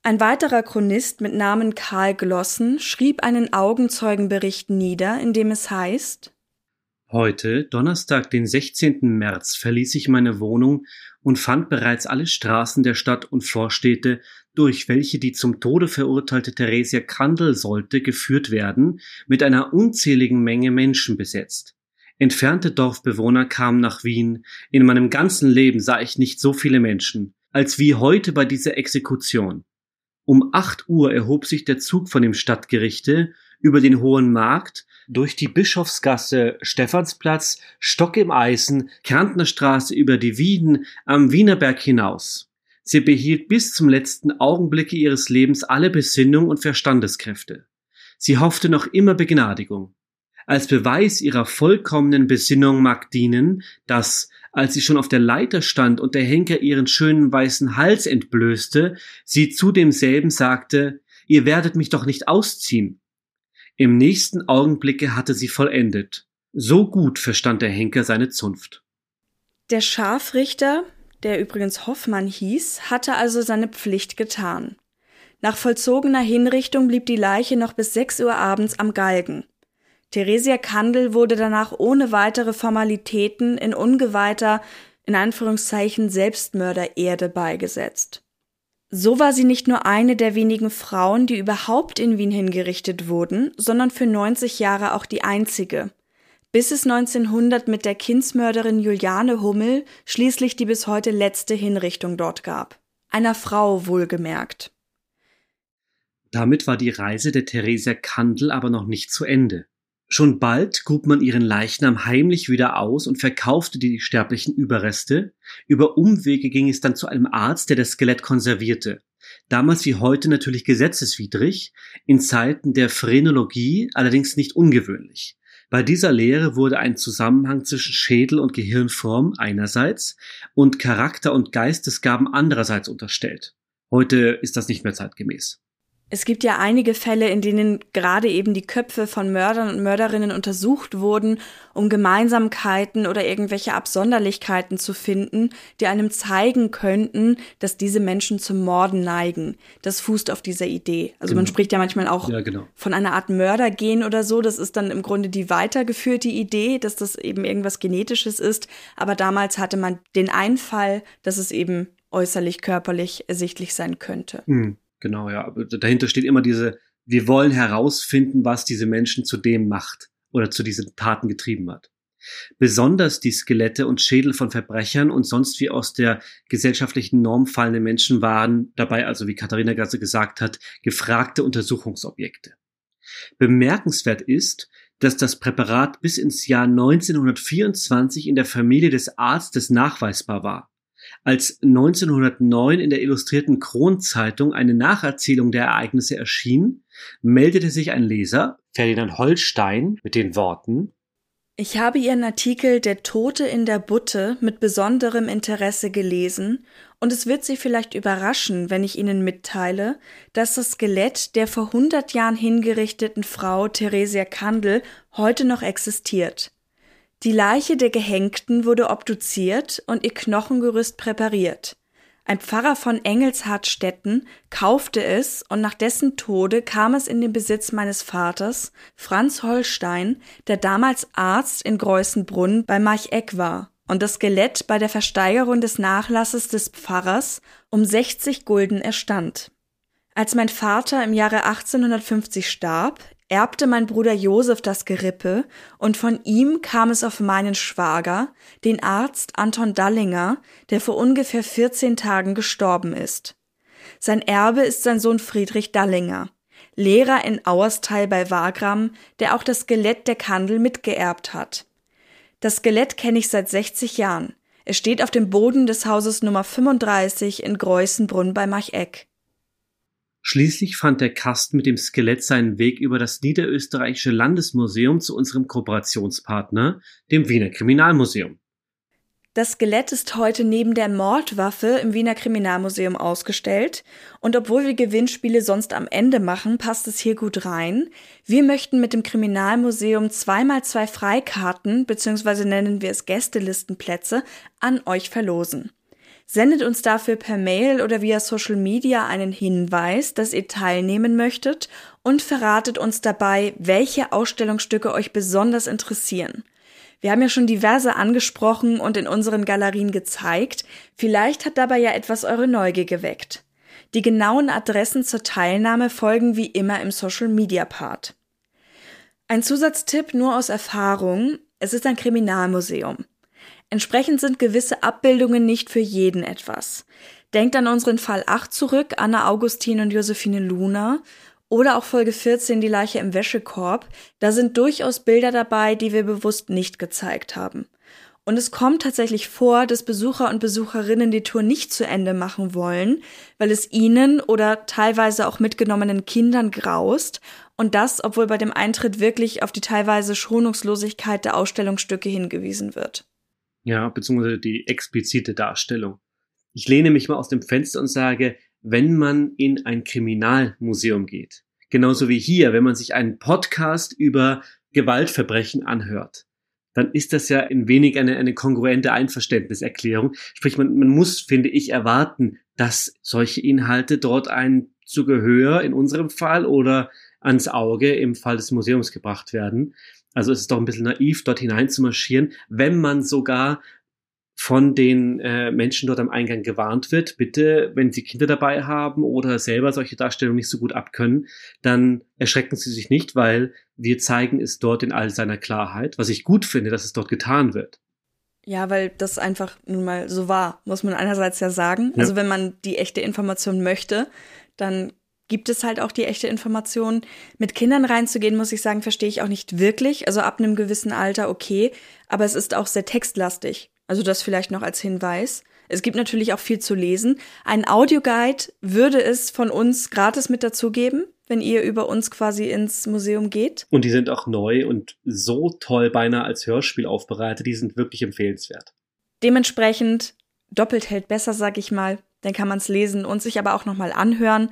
Ein weiterer Chronist mit Namen Karl Glossen schrieb einen Augenzeugenbericht nieder, in dem es heißt Heute, Donnerstag, den 16. März, verließ ich meine Wohnung und fand bereits alle Straßen der Stadt und Vorstädte, durch welche die zum Tode verurteilte Theresia Kandel sollte, geführt werden, mit einer unzähligen Menge Menschen besetzt. Entfernte Dorfbewohner kamen nach Wien. In meinem ganzen Leben sah ich nicht so viele Menschen, als wie heute bei dieser Exekution. Um acht Uhr erhob sich der Zug von dem Stadtgerichte über den Hohen Markt, durch die Bischofsgasse, Stephansplatz, Stock im Eisen, Kärntnerstraße über die Wieden am Wienerberg hinaus. Sie behielt bis zum letzten Augenblicke ihres Lebens alle Besinnung und Verstandeskräfte. Sie hoffte noch immer Begnadigung. Als Beweis ihrer vollkommenen Besinnung mag dienen, dass, als sie schon auf der Leiter stand und der Henker ihren schönen weißen Hals entblößte, sie zu demselben sagte, ihr werdet mich doch nicht ausziehen. Im nächsten Augenblicke hatte sie vollendet. So gut verstand der Henker seine Zunft. Der Scharfrichter, der übrigens Hoffmann hieß, hatte also seine Pflicht getan. Nach vollzogener Hinrichtung blieb die Leiche noch bis sechs Uhr abends am Galgen. Theresia Kandel wurde danach ohne weitere Formalitäten in ungeweihter, in Anführungszeichen Selbstmördererde beigesetzt. So war sie nicht nur eine der wenigen Frauen, die überhaupt in Wien hingerichtet wurden, sondern für 90 Jahre auch die einzige. Bis es 1900 mit der Kindsmörderin Juliane Hummel schließlich die bis heute letzte Hinrichtung dort gab. Einer Frau wohlgemerkt. Damit war die Reise der Theresia Kandel aber noch nicht zu Ende. Schon bald grub man ihren Leichnam heimlich wieder aus und verkaufte die sterblichen Überreste. Über Umwege ging es dann zu einem Arzt, der das Skelett konservierte. Damals wie heute natürlich gesetzeswidrig, in Zeiten der Phrenologie allerdings nicht ungewöhnlich. Bei dieser Lehre wurde ein Zusammenhang zwischen Schädel und Gehirnform einerseits und Charakter und Geistesgaben andererseits unterstellt. Heute ist das nicht mehr zeitgemäß. Es gibt ja einige Fälle, in denen gerade eben die Köpfe von Mördern und Mörderinnen untersucht wurden, um Gemeinsamkeiten oder irgendwelche Absonderlichkeiten zu finden, die einem zeigen könnten, dass diese Menschen zum Morden neigen. Das fußt auf dieser Idee. Also genau. man spricht ja manchmal auch ja, genau. von einer Art Mördergen oder so. Das ist dann im Grunde die weitergeführte Idee, dass das eben irgendwas Genetisches ist. Aber damals hatte man den Einfall, dass es eben äußerlich körperlich ersichtlich sein könnte. Mhm. Genau, ja. Dahinter steht immer diese, wir wollen herausfinden, was diese Menschen zu dem macht oder zu diesen Taten getrieben hat. Besonders die Skelette und Schädel von Verbrechern und sonst wie aus der gesellschaftlichen Norm fallende Menschen waren dabei, also wie Katharina gerade gesagt hat, gefragte Untersuchungsobjekte. Bemerkenswert ist, dass das Präparat bis ins Jahr 1924 in der Familie des Arztes nachweisbar war. Als 1909 in der Illustrierten Kronzeitung eine Nacherzählung der Ereignisse erschien, meldete sich ein Leser, Ferdinand Holstein, mit den Worten Ich habe Ihren Artikel Der Tote in der Butte mit besonderem Interesse gelesen, und es wird Sie vielleicht überraschen, wenn ich Ihnen mitteile, dass das Skelett der vor hundert Jahren hingerichteten Frau Theresia Kandel heute noch existiert. Die Leiche der Gehängten wurde obduziert und ihr Knochengerüst präpariert. Ein Pfarrer von Engelshardstetten kaufte es und nach dessen Tode kam es in den Besitz meines Vaters, Franz Holstein, der damals Arzt in Greußenbrunn bei Marcheck war und das Skelett bei der Versteigerung des Nachlasses des Pfarrers um 60 Gulden erstand. Als mein Vater im Jahre 1850 starb, erbte mein Bruder Josef das Gerippe und von ihm kam es auf meinen Schwager, den Arzt Anton Dallinger, der vor ungefähr 14 Tagen gestorben ist. Sein Erbe ist sein Sohn Friedrich Dallinger, Lehrer in Auerstal bei Wagram, der auch das Skelett der Kandel mitgeerbt hat. Das Skelett kenne ich seit 60 Jahren. Es steht auf dem Boden des Hauses Nummer 35 in Greußenbrunn bei Marcheck. Schließlich fand der Kasten mit dem Skelett seinen Weg über das Niederösterreichische Landesmuseum zu unserem Kooperationspartner, dem Wiener Kriminalmuseum. Das Skelett ist heute neben der Mordwaffe im Wiener Kriminalmuseum ausgestellt. Und obwohl wir Gewinnspiele sonst am Ende machen, passt es hier gut rein. Wir möchten mit dem Kriminalmuseum zweimal zwei Freikarten, beziehungsweise nennen wir es Gästelistenplätze, an euch verlosen. Sendet uns dafür per Mail oder via Social Media einen Hinweis, dass ihr teilnehmen möchtet und verratet uns dabei, welche Ausstellungsstücke euch besonders interessieren. Wir haben ja schon diverse angesprochen und in unseren Galerien gezeigt. Vielleicht hat dabei ja etwas eure Neugier geweckt. Die genauen Adressen zur Teilnahme folgen wie immer im Social Media Part. Ein Zusatztipp nur aus Erfahrung. Es ist ein Kriminalmuseum. Entsprechend sind gewisse Abbildungen nicht für jeden etwas. Denkt an unseren Fall 8 zurück, Anna Augustin und Josephine Luna oder auch Folge 14, die Leiche im Wäschekorb. Da sind durchaus Bilder dabei, die wir bewusst nicht gezeigt haben. Und es kommt tatsächlich vor, dass Besucher und Besucherinnen die Tour nicht zu Ende machen wollen, weil es ihnen oder teilweise auch mitgenommenen Kindern graust. Und das, obwohl bei dem Eintritt wirklich auf die teilweise Schonungslosigkeit der Ausstellungsstücke hingewiesen wird. Ja, beziehungsweise die explizite Darstellung. Ich lehne mich mal aus dem Fenster und sage, wenn man in ein Kriminalmuseum geht. Genauso wie hier, wenn man sich einen Podcast über Gewaltverbrechen anhört. Dann ist das ja in wenig eine, eine kongruente Einverständniserklärung. Sprich, man, man muss, finde ich, erwarten, dass solche Inhalte dort ein zu Gehör in unserem Fall oder ans Auge im Fall des Museums gebracht werden. Also es ist doch ein bisschen naiv, dort hinein zu marschieren, wenn man sogar von den äh, Menschen dort am Eingang gewarnt wird, bitte, wenn Sie Kinder dabei haben oder selber solche Darstellungen nicht so gut abkönnen, dann erschrecken Sie sich nicht, weil wir zeigen es dort in all seiner Klarheit, was ich gut finde, dass es dort getan wird. Ja, weil das einfach nun mal so war, muss man einerseits ja sagen. Ja. Also wenn man die echte Information möchte, dann gibt es halt auch die echte Information. Mit Kindern reinzugehen, muss ich sagen, verstehe ich auch nicht wirklich. Also ab einem gewissen Alter okay, aber es ist auch sehr textlastig. Also das vielleicht noch als Hinweis. Es gibt natürlich auch viel zu lesen. Ein Audioguide würde es von uns gratis mit dazugeben, wenn ihr über uns quasi ins Museum geht. Und die sind auch neu und so toll beinahe als Hörspiel aufbereitet. Die sind wirklich empfehlenswert. Dementsprechend doppelt hält besser, sag ich mal. Dann kann man es lesen und sich aber auch nochmal anhören.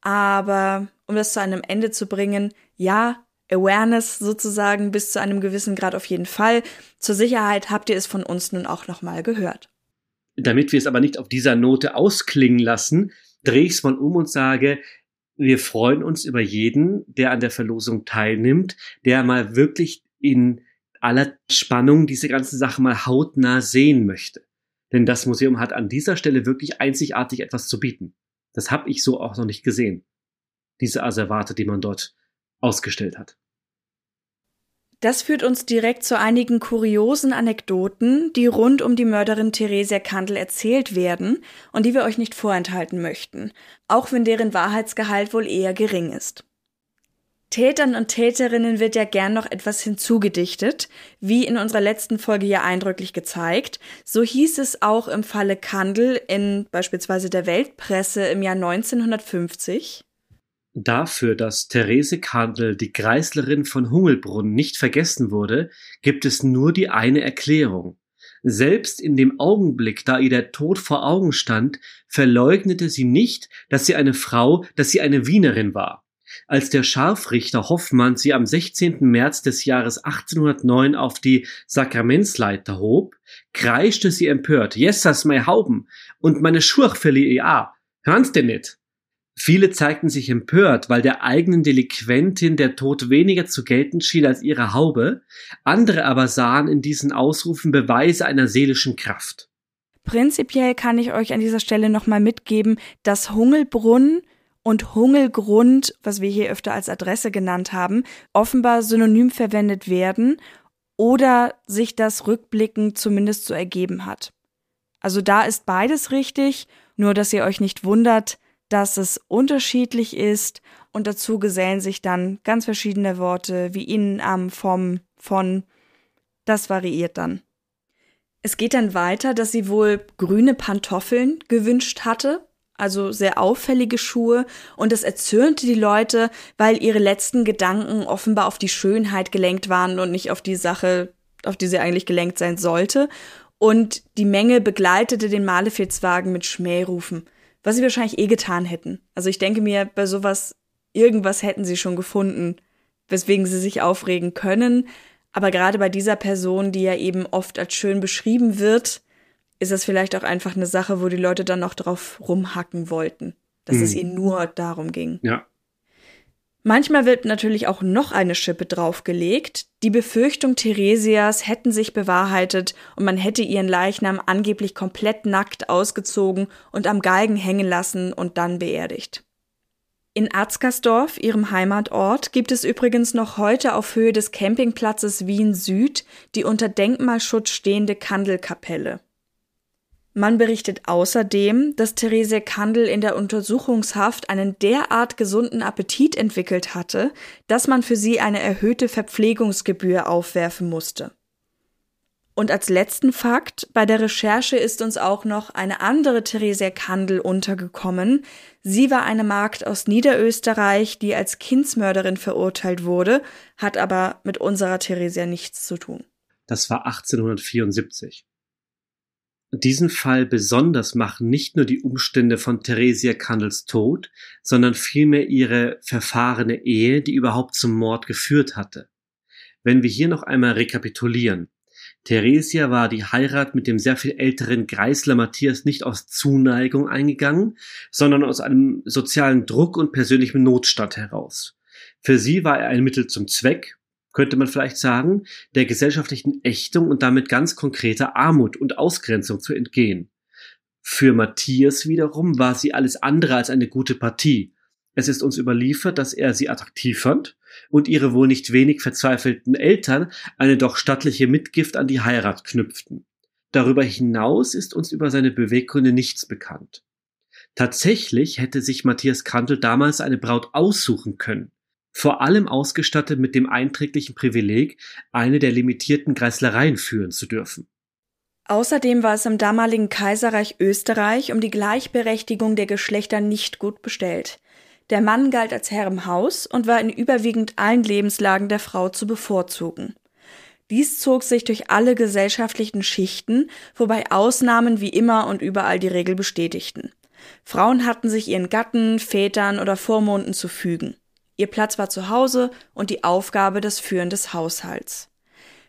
Aber um das zu einem Ende zu bringen, ja, Awareness sozusagen bis zu einem gewissen Grad auf jeden Fall. Zur Sicherheit habt ihr es von uns nun auch nochmal gehört. Damit wir es aber nicht auf dieser Note ausklingen lassen, drehe ich es mal um und sage, wir freuen uns über jeden, der an der Verlosung teilnimmt, der mal wirklich in aller Spannung diese ganze Sache mal hautnah sehen möchte. Denn das Museum hat an dieser Stelle wirklich einzigartig etwas zu bieten. Das habe ich so auch noch nicht gesehen. Diese Asservate, die man dort ausgestellt hat. Das führt uns direkt zu einigen kuriosen Anekdoten, die rund um die Mörderin Theresia Kandel erzählt werden und die wir euch nicht vorenthalten möchten, auch wenn deren Wahrheitsgehalt wohl eher gering ist. Tätern und Täterinnen wird ja gern noch etwas hinzugedichtet, wie in unserer letzten Folge ja eindrücklich gezeigt. So hieß es auch im Falle Kandel in beispielsweise der Weltpresse im Jahr 1950. Dafür, dass Therese Kandel, die Kreislerin von Hungelbrunn, nicht vergessen wurde, gibt es nur die eine Erklärung. Selbst in dem Augenblick, da ihr der Tod vor Augen stand, verleugnete sie nicht, dass sie eine Frau, dass sie eine Wienerin war. Als der Scharfrichter Hoffmann sie am 16. März des Jahres 1809 auf die Sakramentsleiter hob, kreischte sie empört, Jessas mei Hauben und meine Schurch verlieh ja, hören's denn nicht? Viele zeigten sich empört, weil der eigenen Delinquentin der Tod weniger zu gelten schien als ihre Haube, andere aber sahen in diesen Ausrufen Beweise einer seelischen Kraft. Prinzipiell kann ich euch an dieser Stelle nochmal mitgeben, dass Hungelbrunn und Hungelgrund, was wir hier öfter als Adresse genannt haben, offenbar synonym verwendet werden oder sich das rückblickend zumindest so ergeben hat. Also da ist beides richtig, nur dass ihr euch nicht wundert, dass es unterschiedlich ist und dazu gesellen sich dann ganz verschiedene Worte wie in, am, vom, von. Das variiert dann. Es geht dann weiter, dass sie wohl grüne Pantoffeln gewünscht hatte, also sehr auffällige Schuhe, und das erzürnte die Leute, weil ihre letzten Gedanken offenbar auf die Schönheit gelenkt waren und nicht auf die Sache, auf die sie eigentlich gelenkt sein sollte. und die Menge begleitete den Malefizwagen mit Schmährufen, was sie wahrscheinlich eh getan hätten. Also ich denke mir, bei sowas, irgendwas hätten sie schon gefunden, weswegen sie sich aufregen können. Aber gerade bei dieser Person, die ja eben oft als schön beschrieben wird, ist das vielleicht auch einfach eine Sache, wo die Leute dann noch drauf rumhacken wollten, dass hm. es ihnen nur darum ging. Ja. Manchmal wird natürlich auch noch eine Schippe draufgelegt. Die Befürchtung Theresias hätten sich bewahrheitet und man hätte ihren Leichnam angeblich komplett nackt ausgezogen und am Galgen hängen lassen und dann beerdigt. In Arzgersdorf, ihrem Heimatort, gibt es übrigens noch heute auf Höhe des Campingplatzes Wien Süd die unter Denkmalschutz stehende Kandelkapelle. Man berichtet außerdem, dass Therese Kandel in der Untersuchungshaft einen derart gesunden Appetit entwickelt hatte, dass man für sie eine erhöhte Verpflegungsgebühr aufwerfen musste. Und als letzten Fakt, bei der Recherche ist uns auch noch eine andere Therese Kandel untergekommen. Sie war eine Magd aus Niederösterreich, die als Kindsmörderin verurteilt wurde, hat aber mit unserer Theresia nichts zu tun. Das war 1874. Diesen Fall besonders machen nicht nur die Umstände von Theresia Kandels Tod, sondern vielmehr ihre verfahrene Ehe, die überhaupt zum Mord geführt hatte. Wenn wir hier noch einmal rekapitulieren. Theresia war die Heirat mit dem sehr viel älteren Greisler Matthias nicht aus Zuneigung eingegangen, sondern aus einem sozialen Druck und persönlichem Notstand heraus. Für sie war er ein Mittel zum Zweck, könnte man vielleicht sagen, der gesellschaftlichen Ächtung und damit ganz konkreter Armut und Ausgrenzung zu entgehen. Für Matthias wiederum war sie alles andere als eine gute Partie. Es ist uns überliefert, dass er sie attraktiv fand und ihre wohl nicht wenig verzweifelten Eltern eine doch stattliche Mitgift an die Heirat knüpften. Darüber hinaus ist uns über seine Beweggründe nichts bekannt. Tatsächlich hätte sich Matthias Kantel damals eine Braut aussuchen können vor allem ausgestattet mit dem einträglichen Privileg, eine der limitierten Kreislereien führen zu dürfen. Außerdem war es im damaligen Kaiserreich Österreich um die Gleichberechtigung der Geschlechter nicht gut bestellt. Der Mann galt als Herr im Haus und war in überwiegend allen Lebenslagen der Frau zu bevorzugen. Dies zog sich durch alle gesellschaftlichen Schichten, wobei Ausnahmen wie immer und überall die Regel bestätigten. Frauen hatten sich ihren Gatten, Vätern oder Vormunden zu fügen. Ihr Platz war zu Hause und die Aufgabe das Führen des Haushalts.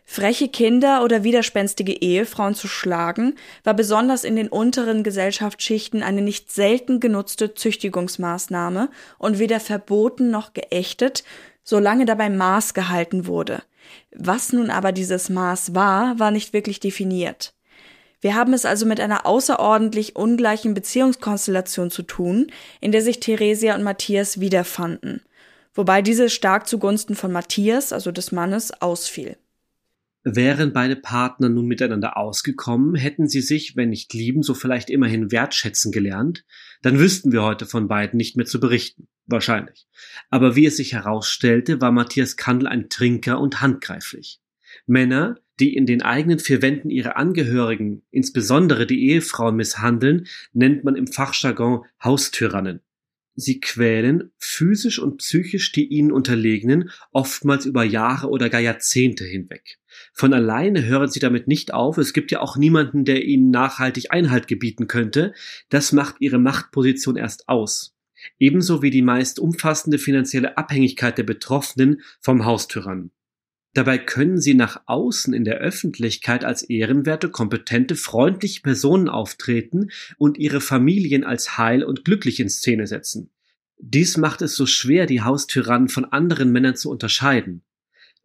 Freche Kinder oder widerspenstige Ehefrauen zu schlagen, war besonders in den unteren Gesellschaftsschichten eine nicht selten genutzte Züchtigungsmaßnahme und weder verboten noch geächtet, solange dabei Maß gehalten wurde. Was nun aber dieses Maß war, war nicht wirklich definiert. Wir haben es also mit einer außerordentlich ungleichen Beziehungskonstellation zu tun, in der sich Theresia und Matthias wiederfanden wobei diese stark zugunsten von Matthias, also des Mannes, ausfiel. Wären beide Partner nun miteinander ausgekommen, hätten sie sich, wenn nicht lieben, so vielleicht immerhin wertschätzen gelernt, dann wüssten wir heute von beiden nicht mehr zu berichten. Wahrscheinlich. Aber wie es sich herausstellte, war Matthias Kandel ein Trinker und handgreiflich. Männer, die in den eigenen vier Wänden ihre Angehörigen, insbesondere die Ehefrauen, misshandeln, nennt man im Fachjargon Haustyrannen. Sie quälen physisch und psychisch die ihnen Unterlegenen, oftmals über Jahre oder gar Jahrzehnte hinweg. Von alleine hören sie damit nicht auf, es gibt ja auch niemanden, der ihnen nachhaltig Einhalt gebieten könnte, das macht ihre Machtposition erst aus. Ebenso wie die meist umfassende finanzielle Abhängigkeit der Betroffenen vom Haustyrannen. Dabei können sie nach außen in der Öffentlichkeit als ehrenwerte, kompetente, freundliche Personen auftreten und ihre Familien als heil und glücklich in Szene setzen. Dies macht es so schwer, die Haustyrannen von anderen Männern zu unterscheiden.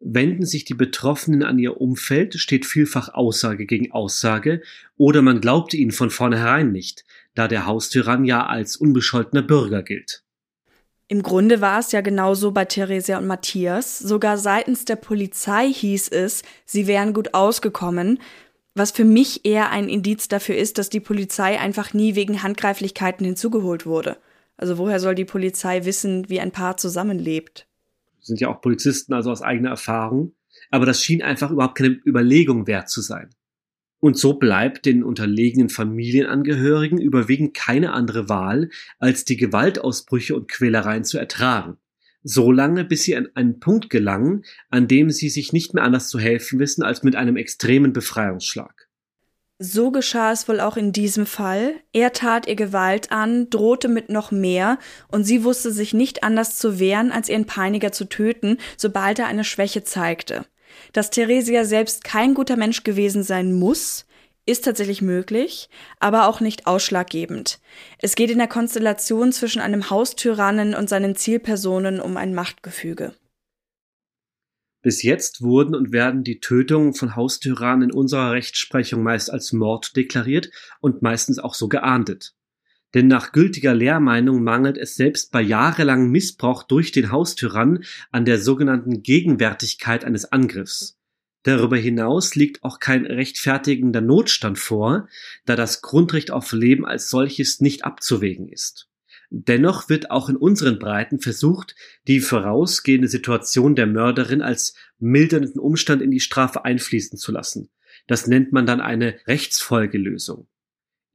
Wenden sich die Betroffenen an ihr Umfeld, steht vielfach Aussage gegen Aussage, oder man glaubte ihnen von vornherein nicht, da der Haustyrann ja als unbescholtener Bürger gilt. Im Grunde war es ja genauso bei Theresia und Matthias. Sogar seitens der Polizei hieß es, sie wären gut ausgekommen, was für mich eher ein Indiz dafür ist, dass die Polizei einfach nie wegen Handgreiflichkeiten hinzugeholt wurde. Also woher soll die Polizei wissen, wie ein Paar zusammenlebt? Sind ja auch Polizisten, also aus eigener Erfahrung. Aber das schien einfach überhaupt keine Überlegung wert zu sein. Und so bleibt den unterlegenen Familienangehörigen überwiegend keine andere Wahl, als die Gewaltausbrüche und Quälereien zu ertragen. So lange, bis sie an einen Punkt gelangen, an dem sie sich nicht mehr anders zu helfen wissen als mit einem extremen Befreiungsschlag. So geschah es wohl auch in diesem Fall. Er tat ihr Gewalt an, drohte mit noch mehr, und sie wusste sich nicht anders zu wehren, als ihren Peiniger zu töten, sobald er eine Schwäche zeigte. Dass Theresia selbst kein guter Mensch gewesen sein muss, ist tatsächlich möglich, aber auch nicht ausschlaggebend. Es geht in der Konstellation zwischen einem Haustyrannen und seinen Zielpersonen um ein Machtgefüge. Bis jetzt wurden und werden die Tötungen von Haustyrannen in unserer Rechtsprechung meist als Mord deklariert und meistens auch so geahndet. Denn nach gültiger Lehrmeinung mangelt es selbst bei jahrelangem Missbrauch durch den Haustyrann an der sogenannten Gegenwärtigkeit eines Angriffs. Darüber hinaus liegt auch kein rechtfertigender Notstand vor, da das Grundrecht auf Leben als solches nicht abzuwägen ist. Dennoch wird auch in unseren Breiten versucht, die vorausgehende Situation der Mörderin als mildernden Umstand in die Strafe einfließen zu lassen. Das nennt man dann eine Rechtsfolgelösung.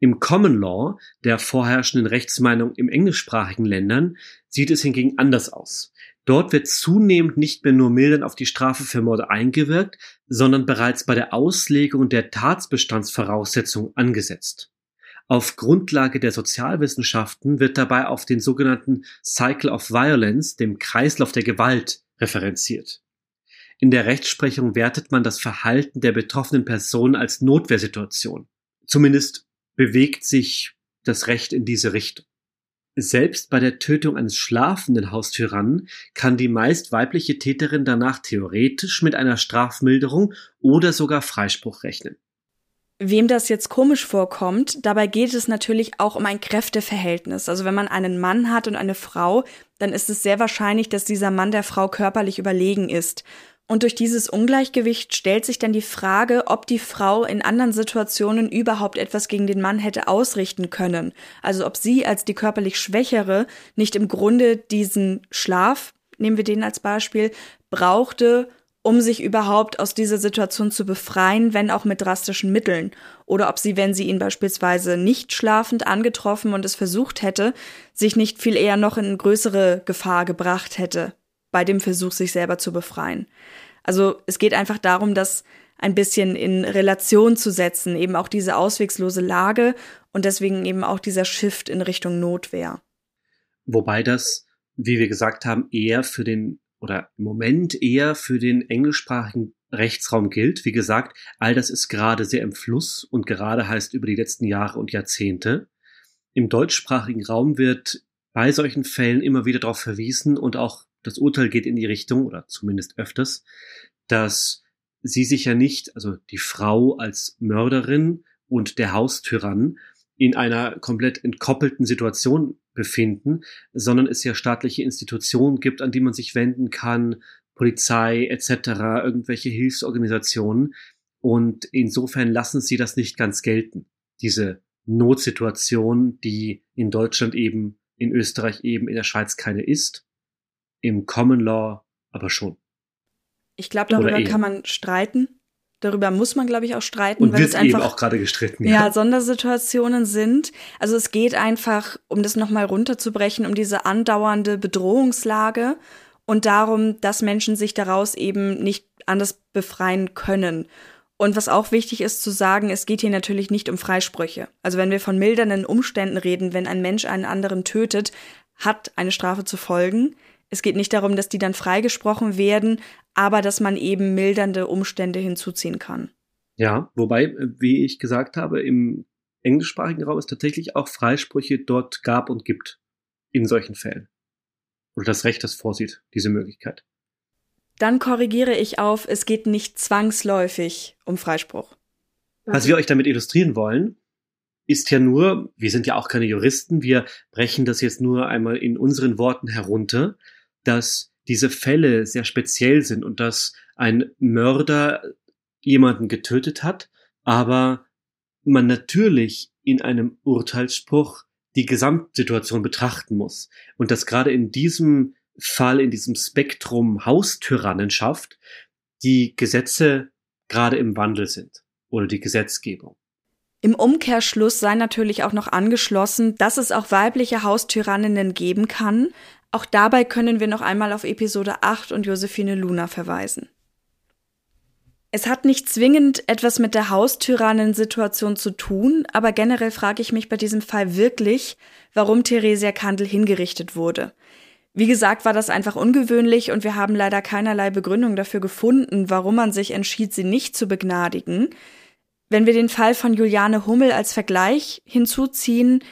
Im Common Law, der vorherrschenden Rechtsmeinung im englischsprachigen Ländern, sieht es hingegen anders aus. Dort wird zunehmend nicht mehr nur mildern auf die Strafe für Morde eingewirkt, sondern bereits bei der Auslegung der Tatbestandsvoraussetzung angesetzt. Auf Grundlage der Sozialwissenschaften wird dabei auf den sogenannten Cycle of Violence, dem Kreislauf der Gewalt, referenziert. In der Rechtsprechung wertet man das Verhalten der betroffenen Person als Notwehrsituation. Zumindest bewegt sich das Recht in diese Richtung. Selbst bei der Tötung eines schlafenden Haustyrannen kann die meist weibliche Täterin danach theoretisch mit einer Strafmilderung oder sogar Freispruch rechnen. Wem das jetzt komisch vorkommt, dabei geht es natürlich auch um ein Kräfteverhältnis. Also wenn man einen Mann hat und eine Frau, dann ist es sehr wahrscheinlich, dass dieser Mann der Frau körperlich überlegen ist. Und durch dieses Ungleichgewicht stellt sich dann die Frage, ob die Frau in anderen Situationen überhaupt etwas gegen den Mann hätte ausrichten können. Also ob sie als die körperlich Schwächere nicht im Grunde diesen Schlaf, nehmen wir den als Beispiel, brauchte, um sich überhaupt aus dieser Situation zu befreien, wenn auch mit drastischen Mitteln. Oder ob sie, wenn sie ihn beispielsweise nicht schlafend angetroffen und es versucht hätte, sich nicht viel eher noch in größere Gefahr gebracht hätte, bei dem Versuch, sich selber zu befreien. Also es geht einfach darum, das ein bisschen in Relation zu setzen, eben auch diese auswegslose Lage und deswegen eben auch dieser Shift in Richtung Notwehr. Wobei das, wie wir gesagt haben, eher für den oder im Moment eher für den englischsprachigen Rechtsraum gilt. Wie gesagt, all das ist gerade sehr im Fluss und gerade heißt über die letzten Jahre und Jahrzehnte. Im deutschsprachigen Raum wird bei solchen Fällen immer wieder darauf verwiesen und auch das Urteil geht in die Richtung, oder zumindest öfters, dass sie sich ja nicht, also die Frau als Mörderin und der Haustyrann in einer komplett entkoppelten Situation befinden, sondern es ja staatliche Institutionen gibt, an die man sich wenden kann, Polizei etc., irgendwelche Hilfsorganisationen. Und insofern lassen sie das nicht ganz gelten, diese Notsituation, die in Deutschland eben, in Österreich eben, in der Schweiz keine ist, im Common Law aber schon. Ich glaube, darüber kann man streiten. Darüber muss man, glaube ich, auch streiten. Und weil wird es einfach, eben auch gerade gestritten. Ja. ja, Sondersituationen sind. Also es geht einfach, um das nochmal runterzubrechen, um diese andauernde Bedrohungslage und darum, dass Menschen sich daraus eben nicht anders befreien können. Und was auch wichtig ist zu sagen, es geht hier natürlich nicht um Freisprüche. Also wenn wir von mildernden Umständen reden, wenn ein Mensch einen anderen tötet, hat eine Strafe zu folgen. Es geht nicht darum, dass die dann freigesprochen werden, aber dass man eben mildernde Umstände hinzuziehen kann. Ja, wobei, äh, wie ich gesagt habe, im englischsprachigen Raum es tatsächlich auch Freisprüche dort gab und gibt in solchen Fällen. Oder das Recht das vorsieht, diese Möglichkeit. Dann korrigiere ich auf, es geht nicht zwangsläufig um Freispruch. Was wir euch damit illustrieren wollen, ist ja nur, wir sind ja auch keine Juristen, wir brechen das jetzt nur einmal in unseren Worten herunter, dass diese Fälle sehr speziell sind und dass ein Mörder jemanden getötet hat, aber man natürlich in einem Urteilsspruch die Gesamtsituation betrachten muss. Und dass gerade in diesem Fall, in diesem Spektrum Haustyrannenschaft, die Gesetze gerade im Wandel sind oder die Gesetzgebung. Im Umkehrschluss sei natürlich auch noch angeschlossen, dass es auch weibliche Haustyranninnen geben kann, auch dabei können wir noch einmal auf Episode 8 und Josephine Luna verweisen. Es hat nicht zwingend etwas mit der Haustyrannensituation zu tun, aber generell frage ich mich bei diesem Fall wirklich, warum Theresia Kandel hingerichtet wurde. Wie gesagt, war das einfach ungewöhnlich und wir haben leider keinerlei Begründung dafür gefunden, warum man sich entschied, sie nicht zu begnadigen. Wenn wir den Fall von Juliane Hummel als Vergleich hinzuziehen,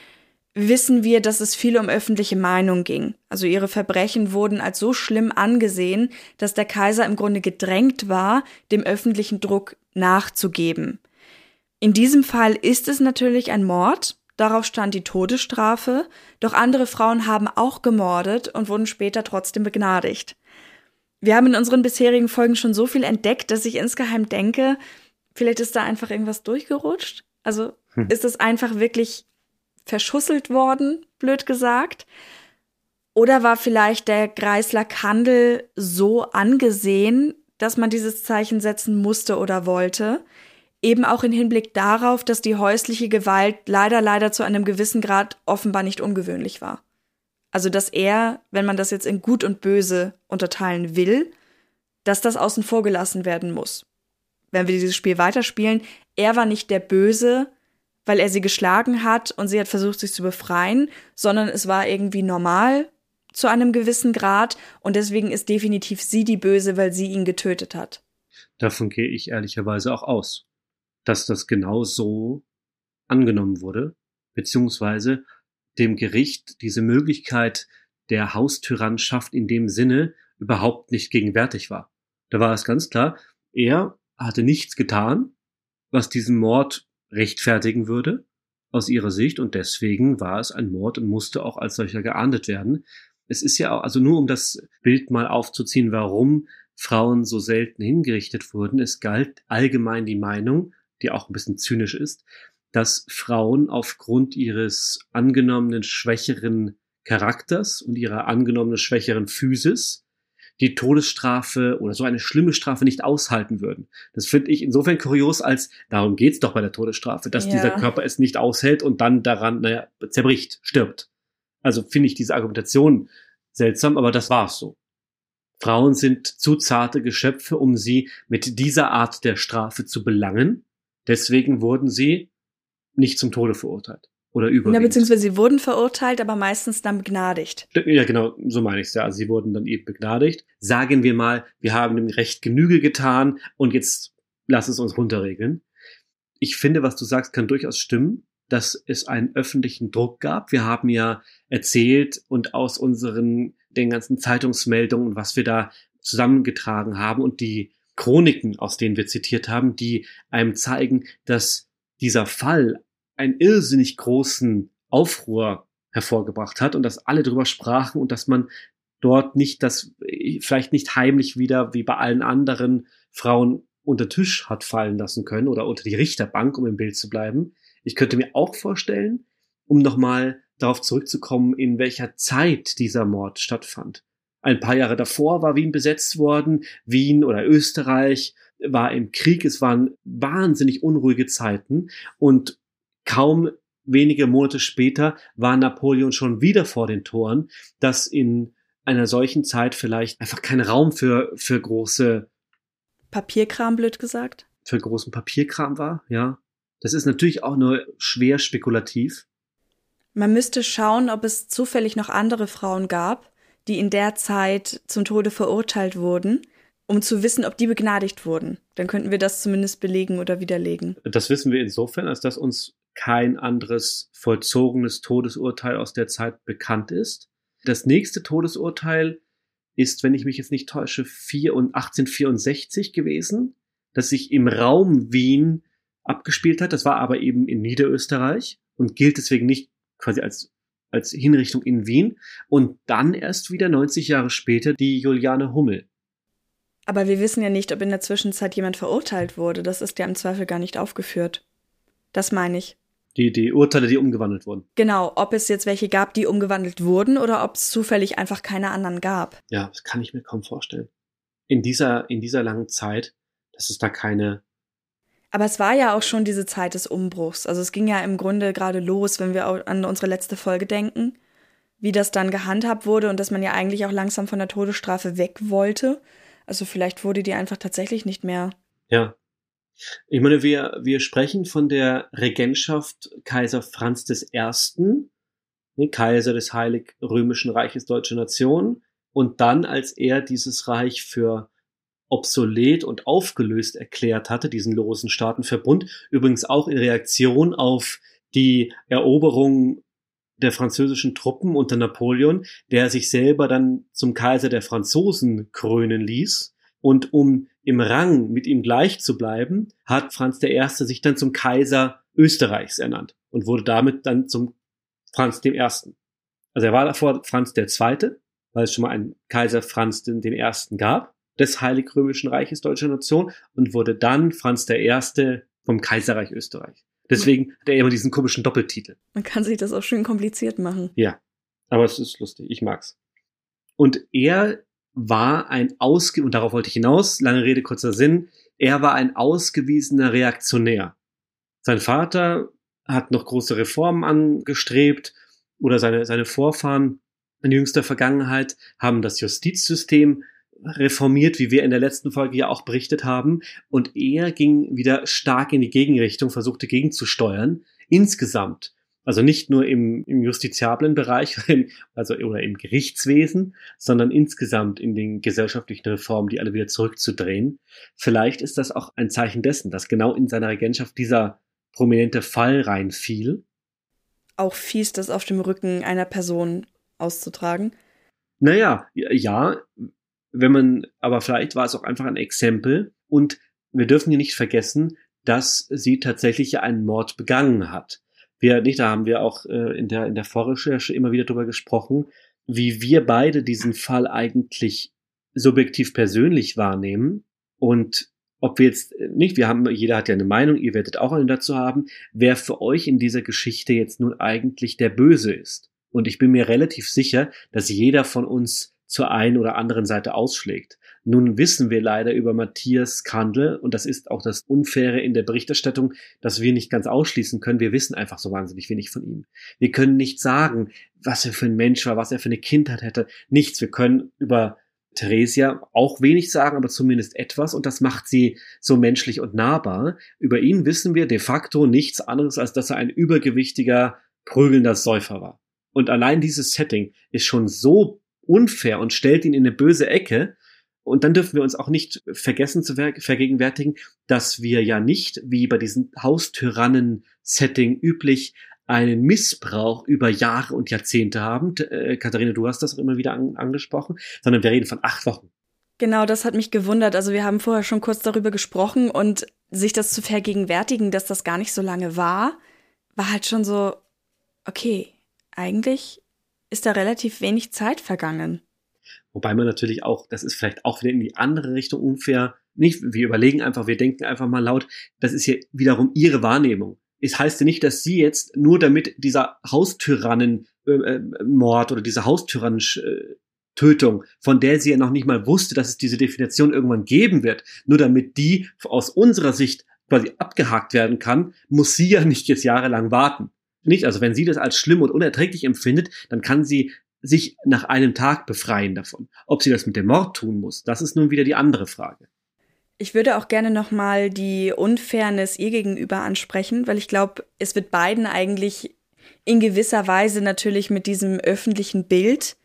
wissen wir, dass es viel um öffentliche Meinung ging. Also ihre Verbrechen wurden als so schlimm angesehen, dass der Kaiser im Grunde gedrängt war, dem öffentlichen Druck nachzugeben. In diesem Fall ist es natürlich ein Mord, darauf stand die Todesstrafe, doch andere Frauen haben auch gemordet und wurden später trotzdem begnadigt. Wir haben in unseren bisherigen Folgen schon so viel entdeckt, dass ich insgeheim denke, vielleicht ist da einfach irgendwas durchgerutscht. Also hm. ist es einfach wirklich verschusselt worden, blöd gesagt? Oder war vielleicht der Greisler Kandel so angesehen, dass man dieses Zeichen setzen musste oder wollte? Eben auch in Hinblick darauf, dass die häusliche Gewalt leider, leider zu einem gewissen Grad offenbar nicht ungewöhnlich war. Also, dass er, wenn man das jetzt in Gut und Böse unterteilen will, dass das außen vor gelassen werden muss. Wenn wir dieses Spiel weiterspielen, er war nicht der Böse, weil er sie geschlagen hat und sie hat versucht, sich zu befreien, sondern es war irgendwie normal zu einem gewissen Grad und deswegen ist definitiv sie die Böse, weil sie ihn getötet hat. Davon gehe ich ehrlicherweise auch aus, dass das genau so angenommen wurde, beziehungsweise dem Gericht diese Möglichkeit der Haustyrannschaft in dem Sinne überhaupt nicht gegenwärtig war. Da war es ganz klar, er hatte nichts getan, was diesen Mord rechtfertigen würde aus ihrer Sicht und deswegen war es ein Mord und musste auch als solcher geahndet werden. Es ist ja auch, also nur um das Bild mal aufzuziehen, warum Frauen so selten hingerichtet wurden. Es galt allgemein die Meinung, die auch ein bisschen zynisch ist, dass Frauen aufgrund ihres angenommenen schwächeren Charakters und ihrer angenommenen schwächeren Physis die Todesstrafe oder so eine schlimme Strafe nicht aushalten würden. Das finde ich insofern kurios, als darum geht's doch bei der Todesstrafe, dass ja. dieser Körper es nicht aushält und dann daran, naja, zerbricht, stirbt. Also finde ich diese Argumentation seltsam, aber das war's so. Frauen sind zu zarte Geschöpfe, um sie mit dieser Art der Strafe zu belangen. Deswegen wurden sie nicht zum Tode verurteilt. Oder überwiegend. Ja, beziehungsweise sie wurden verurteilt, aber meistens dann begnadigt. Ja, genau, so meine ich es ja. Also sie wurden dann eben begnadigt. Sagen wir mal, wir haben dem Recht Genüge getan und jetzt lass es uns runterregeln. Ich finde, was du sagst, kann durchaus stimmen, dass es einen öffentlichen Druck gab. Wir haben ja erzählt und aus unseren, den ganzen Zeitungsmeldungen und was wir da zusammengetragen haben und die Chroniken, aus denen wir zitiert haben, die einem zeigen, dass dieser Fall einen irrsinnig großen Aufruhr hervorgebracht hat und dass alle drüber sprachen und dass man dort nicht das, vielleicht nicht heimlich wieder wie bei allen anderen Frauen unter Tisch hat fallen lassen können oder unter die Richterbank, um im Bild zu bleiben. Ich könnte mir auch vorstellen, um nochmal darauf zurückzukommen, in welcher Zeit dieser Mord stattfand. Ein paar Jahre davor war Wien besetzt worden, Wien oder Österreich war im Krieg, es waren wahnsinnig unruhige Zeiten und Kaum wenige Monate später war Napoleon schon wieder vor den Toren, dass in einer solchen Zeit vielleicht einfach kein Raum für, für große Papierkram, blöd gesagt. Für großen Papierkram war, ja. Das ist natürlich auch nur schwer spekulativ. Man müsste schauen, ob es zufällig noch andere Frauen gab, die in der Zeit zum Tode verurteilt wurden, um zu wissen, ob die begnadigt wurden. Dann könnten wir das zumindest belegen oder widerlegen. Das wissen wir insofern, als dass uns kein anderes vollzogenes Todesurteil aus der Zeit bekannt ist. Das nächste Todesurteil ist, wenn ich mich jetzt nicht täusche, 1864 gewesen, das sich im Raum Wien abgespielt hat. Das war aber eben in Niederösterreich und gilt deswegen nicht quasi als, als Hinrichtung in Wien. Und dann erst wieder 90 Jahre später die Juliane Hummel. Aber wir wissen ja nicht, ob in der Zwischenzeit jemand verurteilt wurde. Das ist ja im Zweifel gar nicht aufgeführt. Das meine ich. Die, die Urteile, die umgewandelt wurden. Genau, ob es jetzt welche gab, die umgewandelt wurden oder ob es zufällig einfach keine anderen gab. Ja, das kann ich mir kaum vorstellen. In dieser, in dieser langen Zeit, dass es da keine. Aber es war ja auch schon diese Zeit des Umbruchs. Also es ging ja im Grunde gerade los, wenn wir an unsere letzte Folge denken, wie das dann gehandhabt wurde und dass man ja eigentlich auch langsam von der Todesstrafe weg wollte. Also vielleicht wurde die einfach tatsächlich nicht mehr Ja. Ich meine, wir, wir sprechen von der Regentschaft Kaiser Franz I., ne, Kaiser des Heilig Römischen Reiches Deutsche Nation, und dann, als er dieses Reich für obsolet und aufgelöst erklärt hatte, diesen losen Staatenverbund, übrigens auch in Reaktion auf die Eroberung der französischen Truppen unter Napoleon, der sich selber dann zum Kaiser der Franzosen krönen ließ. Und um im Rang mit ihm gleich zu bleiben, hat Franz I. sich dann zum Kaiser Österreichs ernannt und wurde damit dann zum Franz I. Also er war davor Franz II., weil es schon mal einen Kaiser Franz Ersten gab, des Heilig Römischen Reiches Deutscher Nation und wurde dann Franz I. vom Kaiserreich Österreich. Deswegen hat er immer diesen komischen Doppeltitel. Man kann sich das auch schön kompliziert machen. Ja, aber es ist lustig. Ich mag's. Und er war ein ausge und darauf wollte ich hinaus, lange Rede, kurzer Sinn, er war ein ausgewiesener Reaktionär. Sein Vater hat noch große Reformen angestrebt oder seine, seine Vorfahren in jüngster Vergangenheit haben das Justizsystem reformiert, wie wir in der letzten Folge ja auch berichtet haben. Und er ging wieder stark in die Gegenrichtung, versuchte gegenzusteuern. Insgesamt. Also nicht nur im, im justiziablen Bereich, also oder im Gerichtswesen, sondern insgesamt in den gesellschaftlichen Reformen, die alle wieder zurückzudrehen. Vielleicht ist das auch ein Zeichen dessen, dass genau in seiner Regentschaft dieser prominente Fall reinfiel. Auch fies, das auf dem Rücken einer Person auszutragen. Naja, ja, wenn man, aber vielleicht war es auch einfach ein Exempel und wir dürfen hier nicht vergessen, dass sie tatsächlich einen Mord begangen hat. Wir, nicht, da haben wir auch äh, in der, in der Vorrecherche immer wieder drüber gesprochen, wie wir beide diesen Fall eigentlich subjektiv persönlich wahrnehmen und ob wir jetzt äh, nicht, wir haben, jeder hat ja eine Meinung, ihr werdet auch eine dazu haben, wer für euch in dieser Geschichte jetzt nun eigentlich der Böse ist. Und ich bin mir relativ sicher, dass jeder von uns zur einen oder anderen Seite ausschlägt. Nun wissen wir leider über Matthias Kandel, und das ist auch das Unfaire in der Berichterstattung, dass wir nicht ganz ausschließen können. Wir wissen einfach so wahnsinnig wenig von ihm. Wir können nicht sagen, was er für ein Mensch war, was er für eine Kindheit hätte. Nichts. Wir können über Theresia auch wenig sagen, aber zumindest etwas, und das macht sie so menschlich und nahbar. Über ihn wissen wir de facto nichts anderes, als dass er ein übergewichtiger, prügelnder Säufer war. Und allein dieses Setting ist schon so unfair und stellt ihn in eine böse Ecke. Und dann dürfen wir uns auch nicht vergessen zu vergegenwärtigen, dass wir ja nicht, wie bei diesem Haustyrannen-Setting üblich, einen Missbrauch über Jahre und Jahrzehnte haben. Äh, Katharina, du hast das auch immer wieder an, angesprochen, sondern wir reden von acht Wochen. Genau, das hat mich gewundert. Also wir haben vorher schon kurz darüber gesprochen und sich das zu vergegenwärtigen, dass das gar nicht so lange war, war halt schon so, okay, eigentlich ist da relativ wenig Zeit vergangen. Wobei man natürlich auch, das ist vielleicht auch wieder in die andere Richtung unfair. Nicht, wir überlegen einfach, wir denken einfach mal laut, das ist hier wiederum ihre Wahrnehmung. Es heißt ja nicht, dass sie jetzt nur damit dieser Haustyrannenmord äh, oder diese Haustyrannentötung, von der sie ja noch nicht mal wusste, dass es diese Definition irgendwann geben wird, nur damit die aus unserer Sicht quasi abgehakt werden kann, muss sie ja nicht jetzt jahrelang warten nicht. Also wenn sie das als schlimm und unerträglich empfindet, dann kann sie sich nach einem Tag befreien davon. Ob sie das mit dem Mord tun muss, das ist nun wieder die andere Frage. Ich würde auch gerne nochmal die Unfairness ihr gegenüber ansprechen, weil ich glaube, es wird beiden eigentlich in gewisser Weise natürlich mit diesem öffentlichen Bild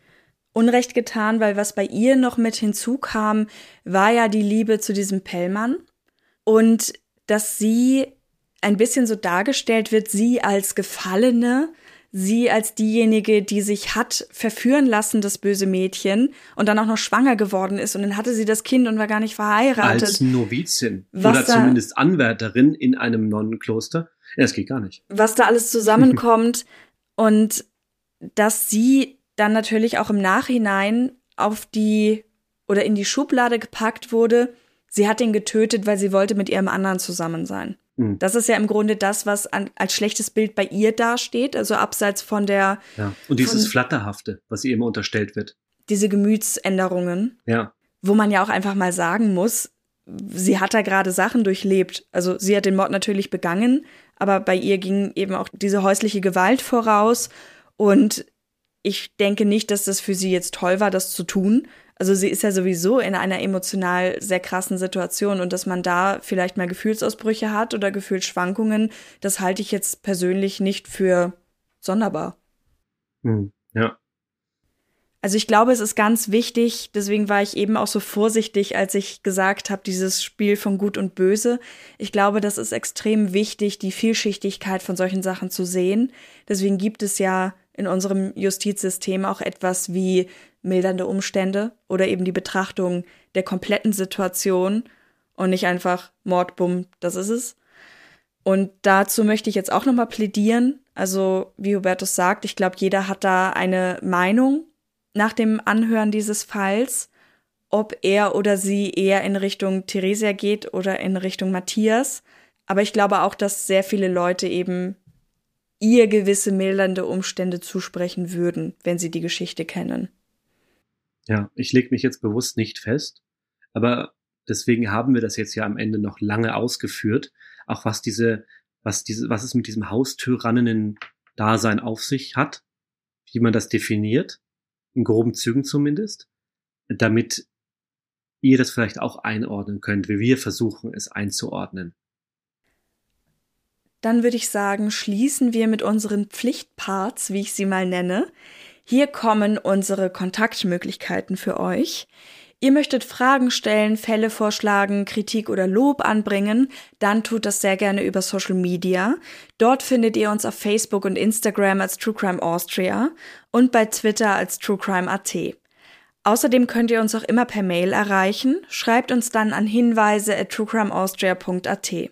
Unrecht getan, weil was bei ihr noch mit hinzukam, war ja die Liebe zu diesem Pellmann und dass sie ein bisschen so dargestellt wird, sie als Gefallene, sie als diejenige, die sich hat verführen lassen, das böse Mädchen, und dann auch noch schwanger geworden ist und dann hatte sie das Kind und war gar nicht verheiratet. Als Novizin Was oder zumindest Anwärterin in einem Nonnenkloster. Ja, das geht gar nicht. Was da alles zusammenkommt und dass sie dann natürlich auch im Nachhinein auf die oder in die Schublade gepackt wurde, sie hat ihn getötet, weil sie wollte mit ihrem anderen zusammen sein. Mhm. Das ist ja im Grunde das, was an, als schlechtes Bild bei ihr dasteht, also abseits von der. Ja. Und dieses Flatterhafte, was ihr immer unterstellt wird. Diese Gemütsänderungen. Ja. Wo man ja auch einfach mal sagen muss, sie hat da gerade Sachen durchlebt. Also sie hat den Mord natürlich begangen, aber bei ihr ging eben auch diese häusliche Gewalt voraus. Und ich denke nicht, dass das für sie jetzt toll war, das zu tun. Also sie ist ja sowieso in einer emotional sehr krassen Situation und dass man da vielleicht mal Gefühlsausbrüche hat oder Gefühlsschwankungen, das halte ich jetzt persönlich nicht für sonderbar. Hm, ja. Also ich glaube, es ist ganz wichtig, deswegen war ich eben auch so vorsichtig, als ich gesagt habe, dieses Spiel von Gut und Böse. Ich glaube, das ist extrem wichtig, die Vielschichtigkeit von solchen Sachen zu sehen. Deswegen gibt es ja in unserem Justizsystem auch etwas wie mildernde Umstände oder eben die Betrachtung der kompletten Situation und nicht einfach Mord, bumm, das ist es. Und dazu möchte ich jetzt auch nochmal plädieren. Also, wie Hubertus sagt, ich glaube, jeder hat da eine Meinung nach dem Anhören dieses Falls, ob er oder sie eher in Richtung Theresia geht oder in Richtung Matthias. Aber ich glaube auch, dass sehr viele Leute eben ihr gewisse mildernde Umstände zusprechen würden, wenn sie die Geschichte kennen. Ja, ich lege mich jetzt bewusst nicht fest, aber deswegen haben wir das jetzt ja am Ende noch lange ausgeführt, auch was diese, was diese, was es mit diesem Haustyranninnen-Dasein auf sich hat, wie man das definiert in groben Zügen zumindest, damit ihr das vielleicht auch einordnen könnt, wie wir versuchen, es einzuordnen. Dann würde ich sagen, schließen wir mit unseren Pflichtparts, wie ich sie mal nenne. Hier kommen unsere Kontaktmöglichkeiten für euch. Ihr möchtet Fragen stellen, Fälle vorschlagen, Kritik oder Lob anbringen, dann tut das sehr gerne über Social Media. Dort findet ihr uns auf Facebook und Instagram als True Crime Austria und bei Twitter als True Crime AT. Außerdem könnt ihr uns auch immer per Mail erreichen. Schreibt uns dann an hinweise at truecrimeaustria.at.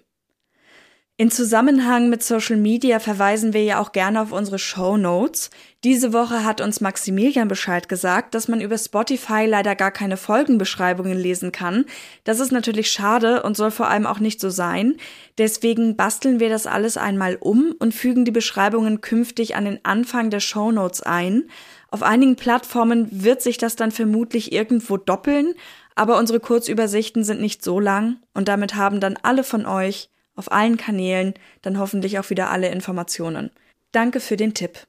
In Zusammenhang mit Social Media verweisen wir ja auch gerne auf unsere Show Notes. Diese Woche hat uns Maximilian Bescheid gesagt, dass man über Spotify leider gar keine Folgenbeschreibungen lesen kann. Das ist natürlich schade und soll vor allem auch nicht so sein. Deswegen basteln wir das alles einmal um und fügen die Beschreibungen künftig an den Anfang der Show Notes ein. Auf einigen Plattformen wird sich das dann vermutlich irgendwo doppeln, aber unsere Kurzübersichten sind nicht so lang und damit haben dann alle von euch auf allen Kanälen dann hoffentlich auch wieder alle Informationen. Danke für den Tipp.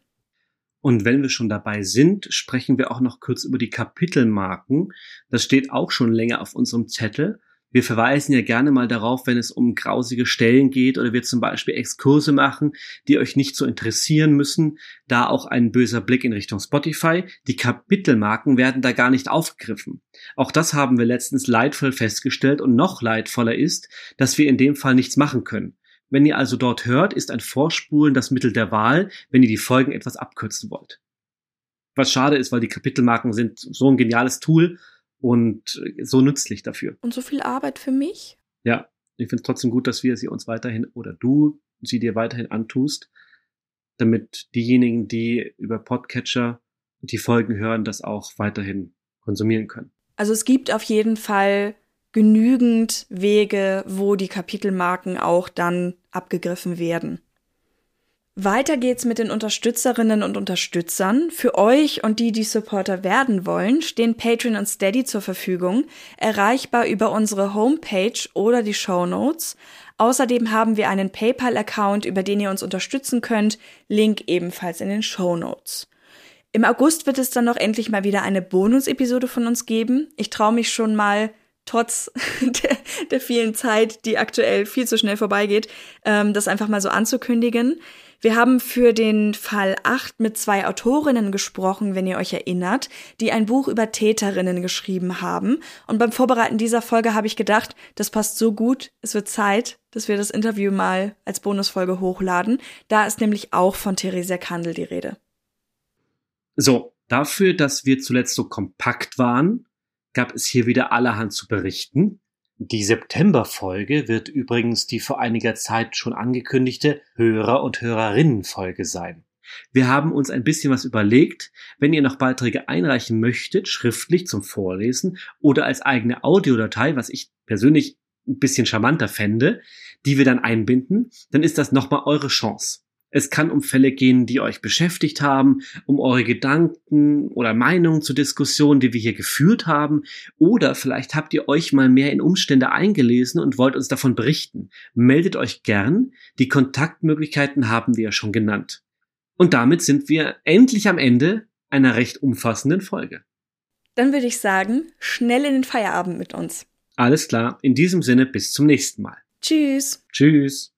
Und wenn wir schon dabei sind, sprechen wir auch noch kurz über die Kapitelmarken. Das steht auch schon länger auf unserem Zettel. Wir verweisen ja gerne mal darauf, wenn es um grausige Stellen geht oder wir zum Beispiel Exkurse machen, die euch nicht so interessieren müssen. Da auch ein böser Blick in Richtung Spotify. Die Kapitelmarken werden da gar nicht aufgegriffen. Auch das haben wir letztens leidvoll festgestellt und noch leidvoller ist, dass wir in dem Fall nichts machen können. Wenn ihr also dort hört, ist ein Vorspulen das Mittel der Wahl, wenn ihr die Folgen etwas abkürzen wollt. Was schade ist, weil die Kapitelmarken sind so ein geniales Tool und so nützlich dafür. Und so viel Arbeit für mich? Ja, ich finde es trotzdem gut, dass wir sie uns weiterhin oder du sie dir weiterhin antust, damit diejenigen, die über Podcatcher die Folgen hören, das auch weiterhin konsumieren können. Also es gibt auf jeden Fall genügend Wege, wo die Kapitelmarken auch dann abgegriffen werden. Weiter geht's mit den Unterstützerinnen und Unterstützern. Für euch und die, die Supporter werden wollen, stehen Patreon und Steady zur Verfügung, erreichbar über unsere Homepage oder die Show Notes. Außerdem haben wir einen PayPal-Account, über den ihr uns unterstützen könnt, Link ebenfalls in den Show Notes. Im August wird es dann noch endlich mal wieder eine Bonus-Episode von uns geben. Ich traue mich schon mal trotz der, der, vielen Zeit, die aktuell viel zu schnell vorbeigeht, ähm, das einfach mal so anzukündigen. Wir haben für den Fall 8 mit zwei Autorinnen gesprochen, wenn ihr euch erinnert, die ein Buch über Täterinnen geschrieben haben. Und beim Vorbereiten dieser Folge habe ich gedacht, das passt so gut, es wird Zeit, dass wir das Interview mal als Bonusfolge hochladen. Da ist nämlich auch von Theresia Kandel die Rede. So, dafür, dass wir zuletzt so kompakt waren, gab es hier wieder allerhand zu berichten. Die September-Folge wird übrigens die vor einiger Zeit schon angekündigte Hörer- und Hörerinnen-Folge sein. Wir haben uns ein bisschen was überlegt. Wenn ihr noch Beiträge einreichen möchtet, schriftlich zum Vorlesen oder als eigene Audiodatei, was ich persönlich ein bisschen charmanter fände, die wir dann einbinden, dann ist das nochmal eure Chance. Es kann um Fälle gehen, die euch beschäftigt haben, um eure Gedanken oder Meinungen zur Diskussion, die wir hier geführt haben. Oder vielleicht habt ihr euch mal mehr in Umstände eingelesen und wollt uns davon berichten. Meldet euch gern. Die Kontaktmöglichkeiten haben wir ja schon genannt. Und damit sind wir endlich am Ende einer recht umfassenden Folge. Dann würde ich sagen, schnell in den Feierabend mit uns. Alles klar, in diesem Sinne bis zum nächsten Mal. Tschüss. Tschüss.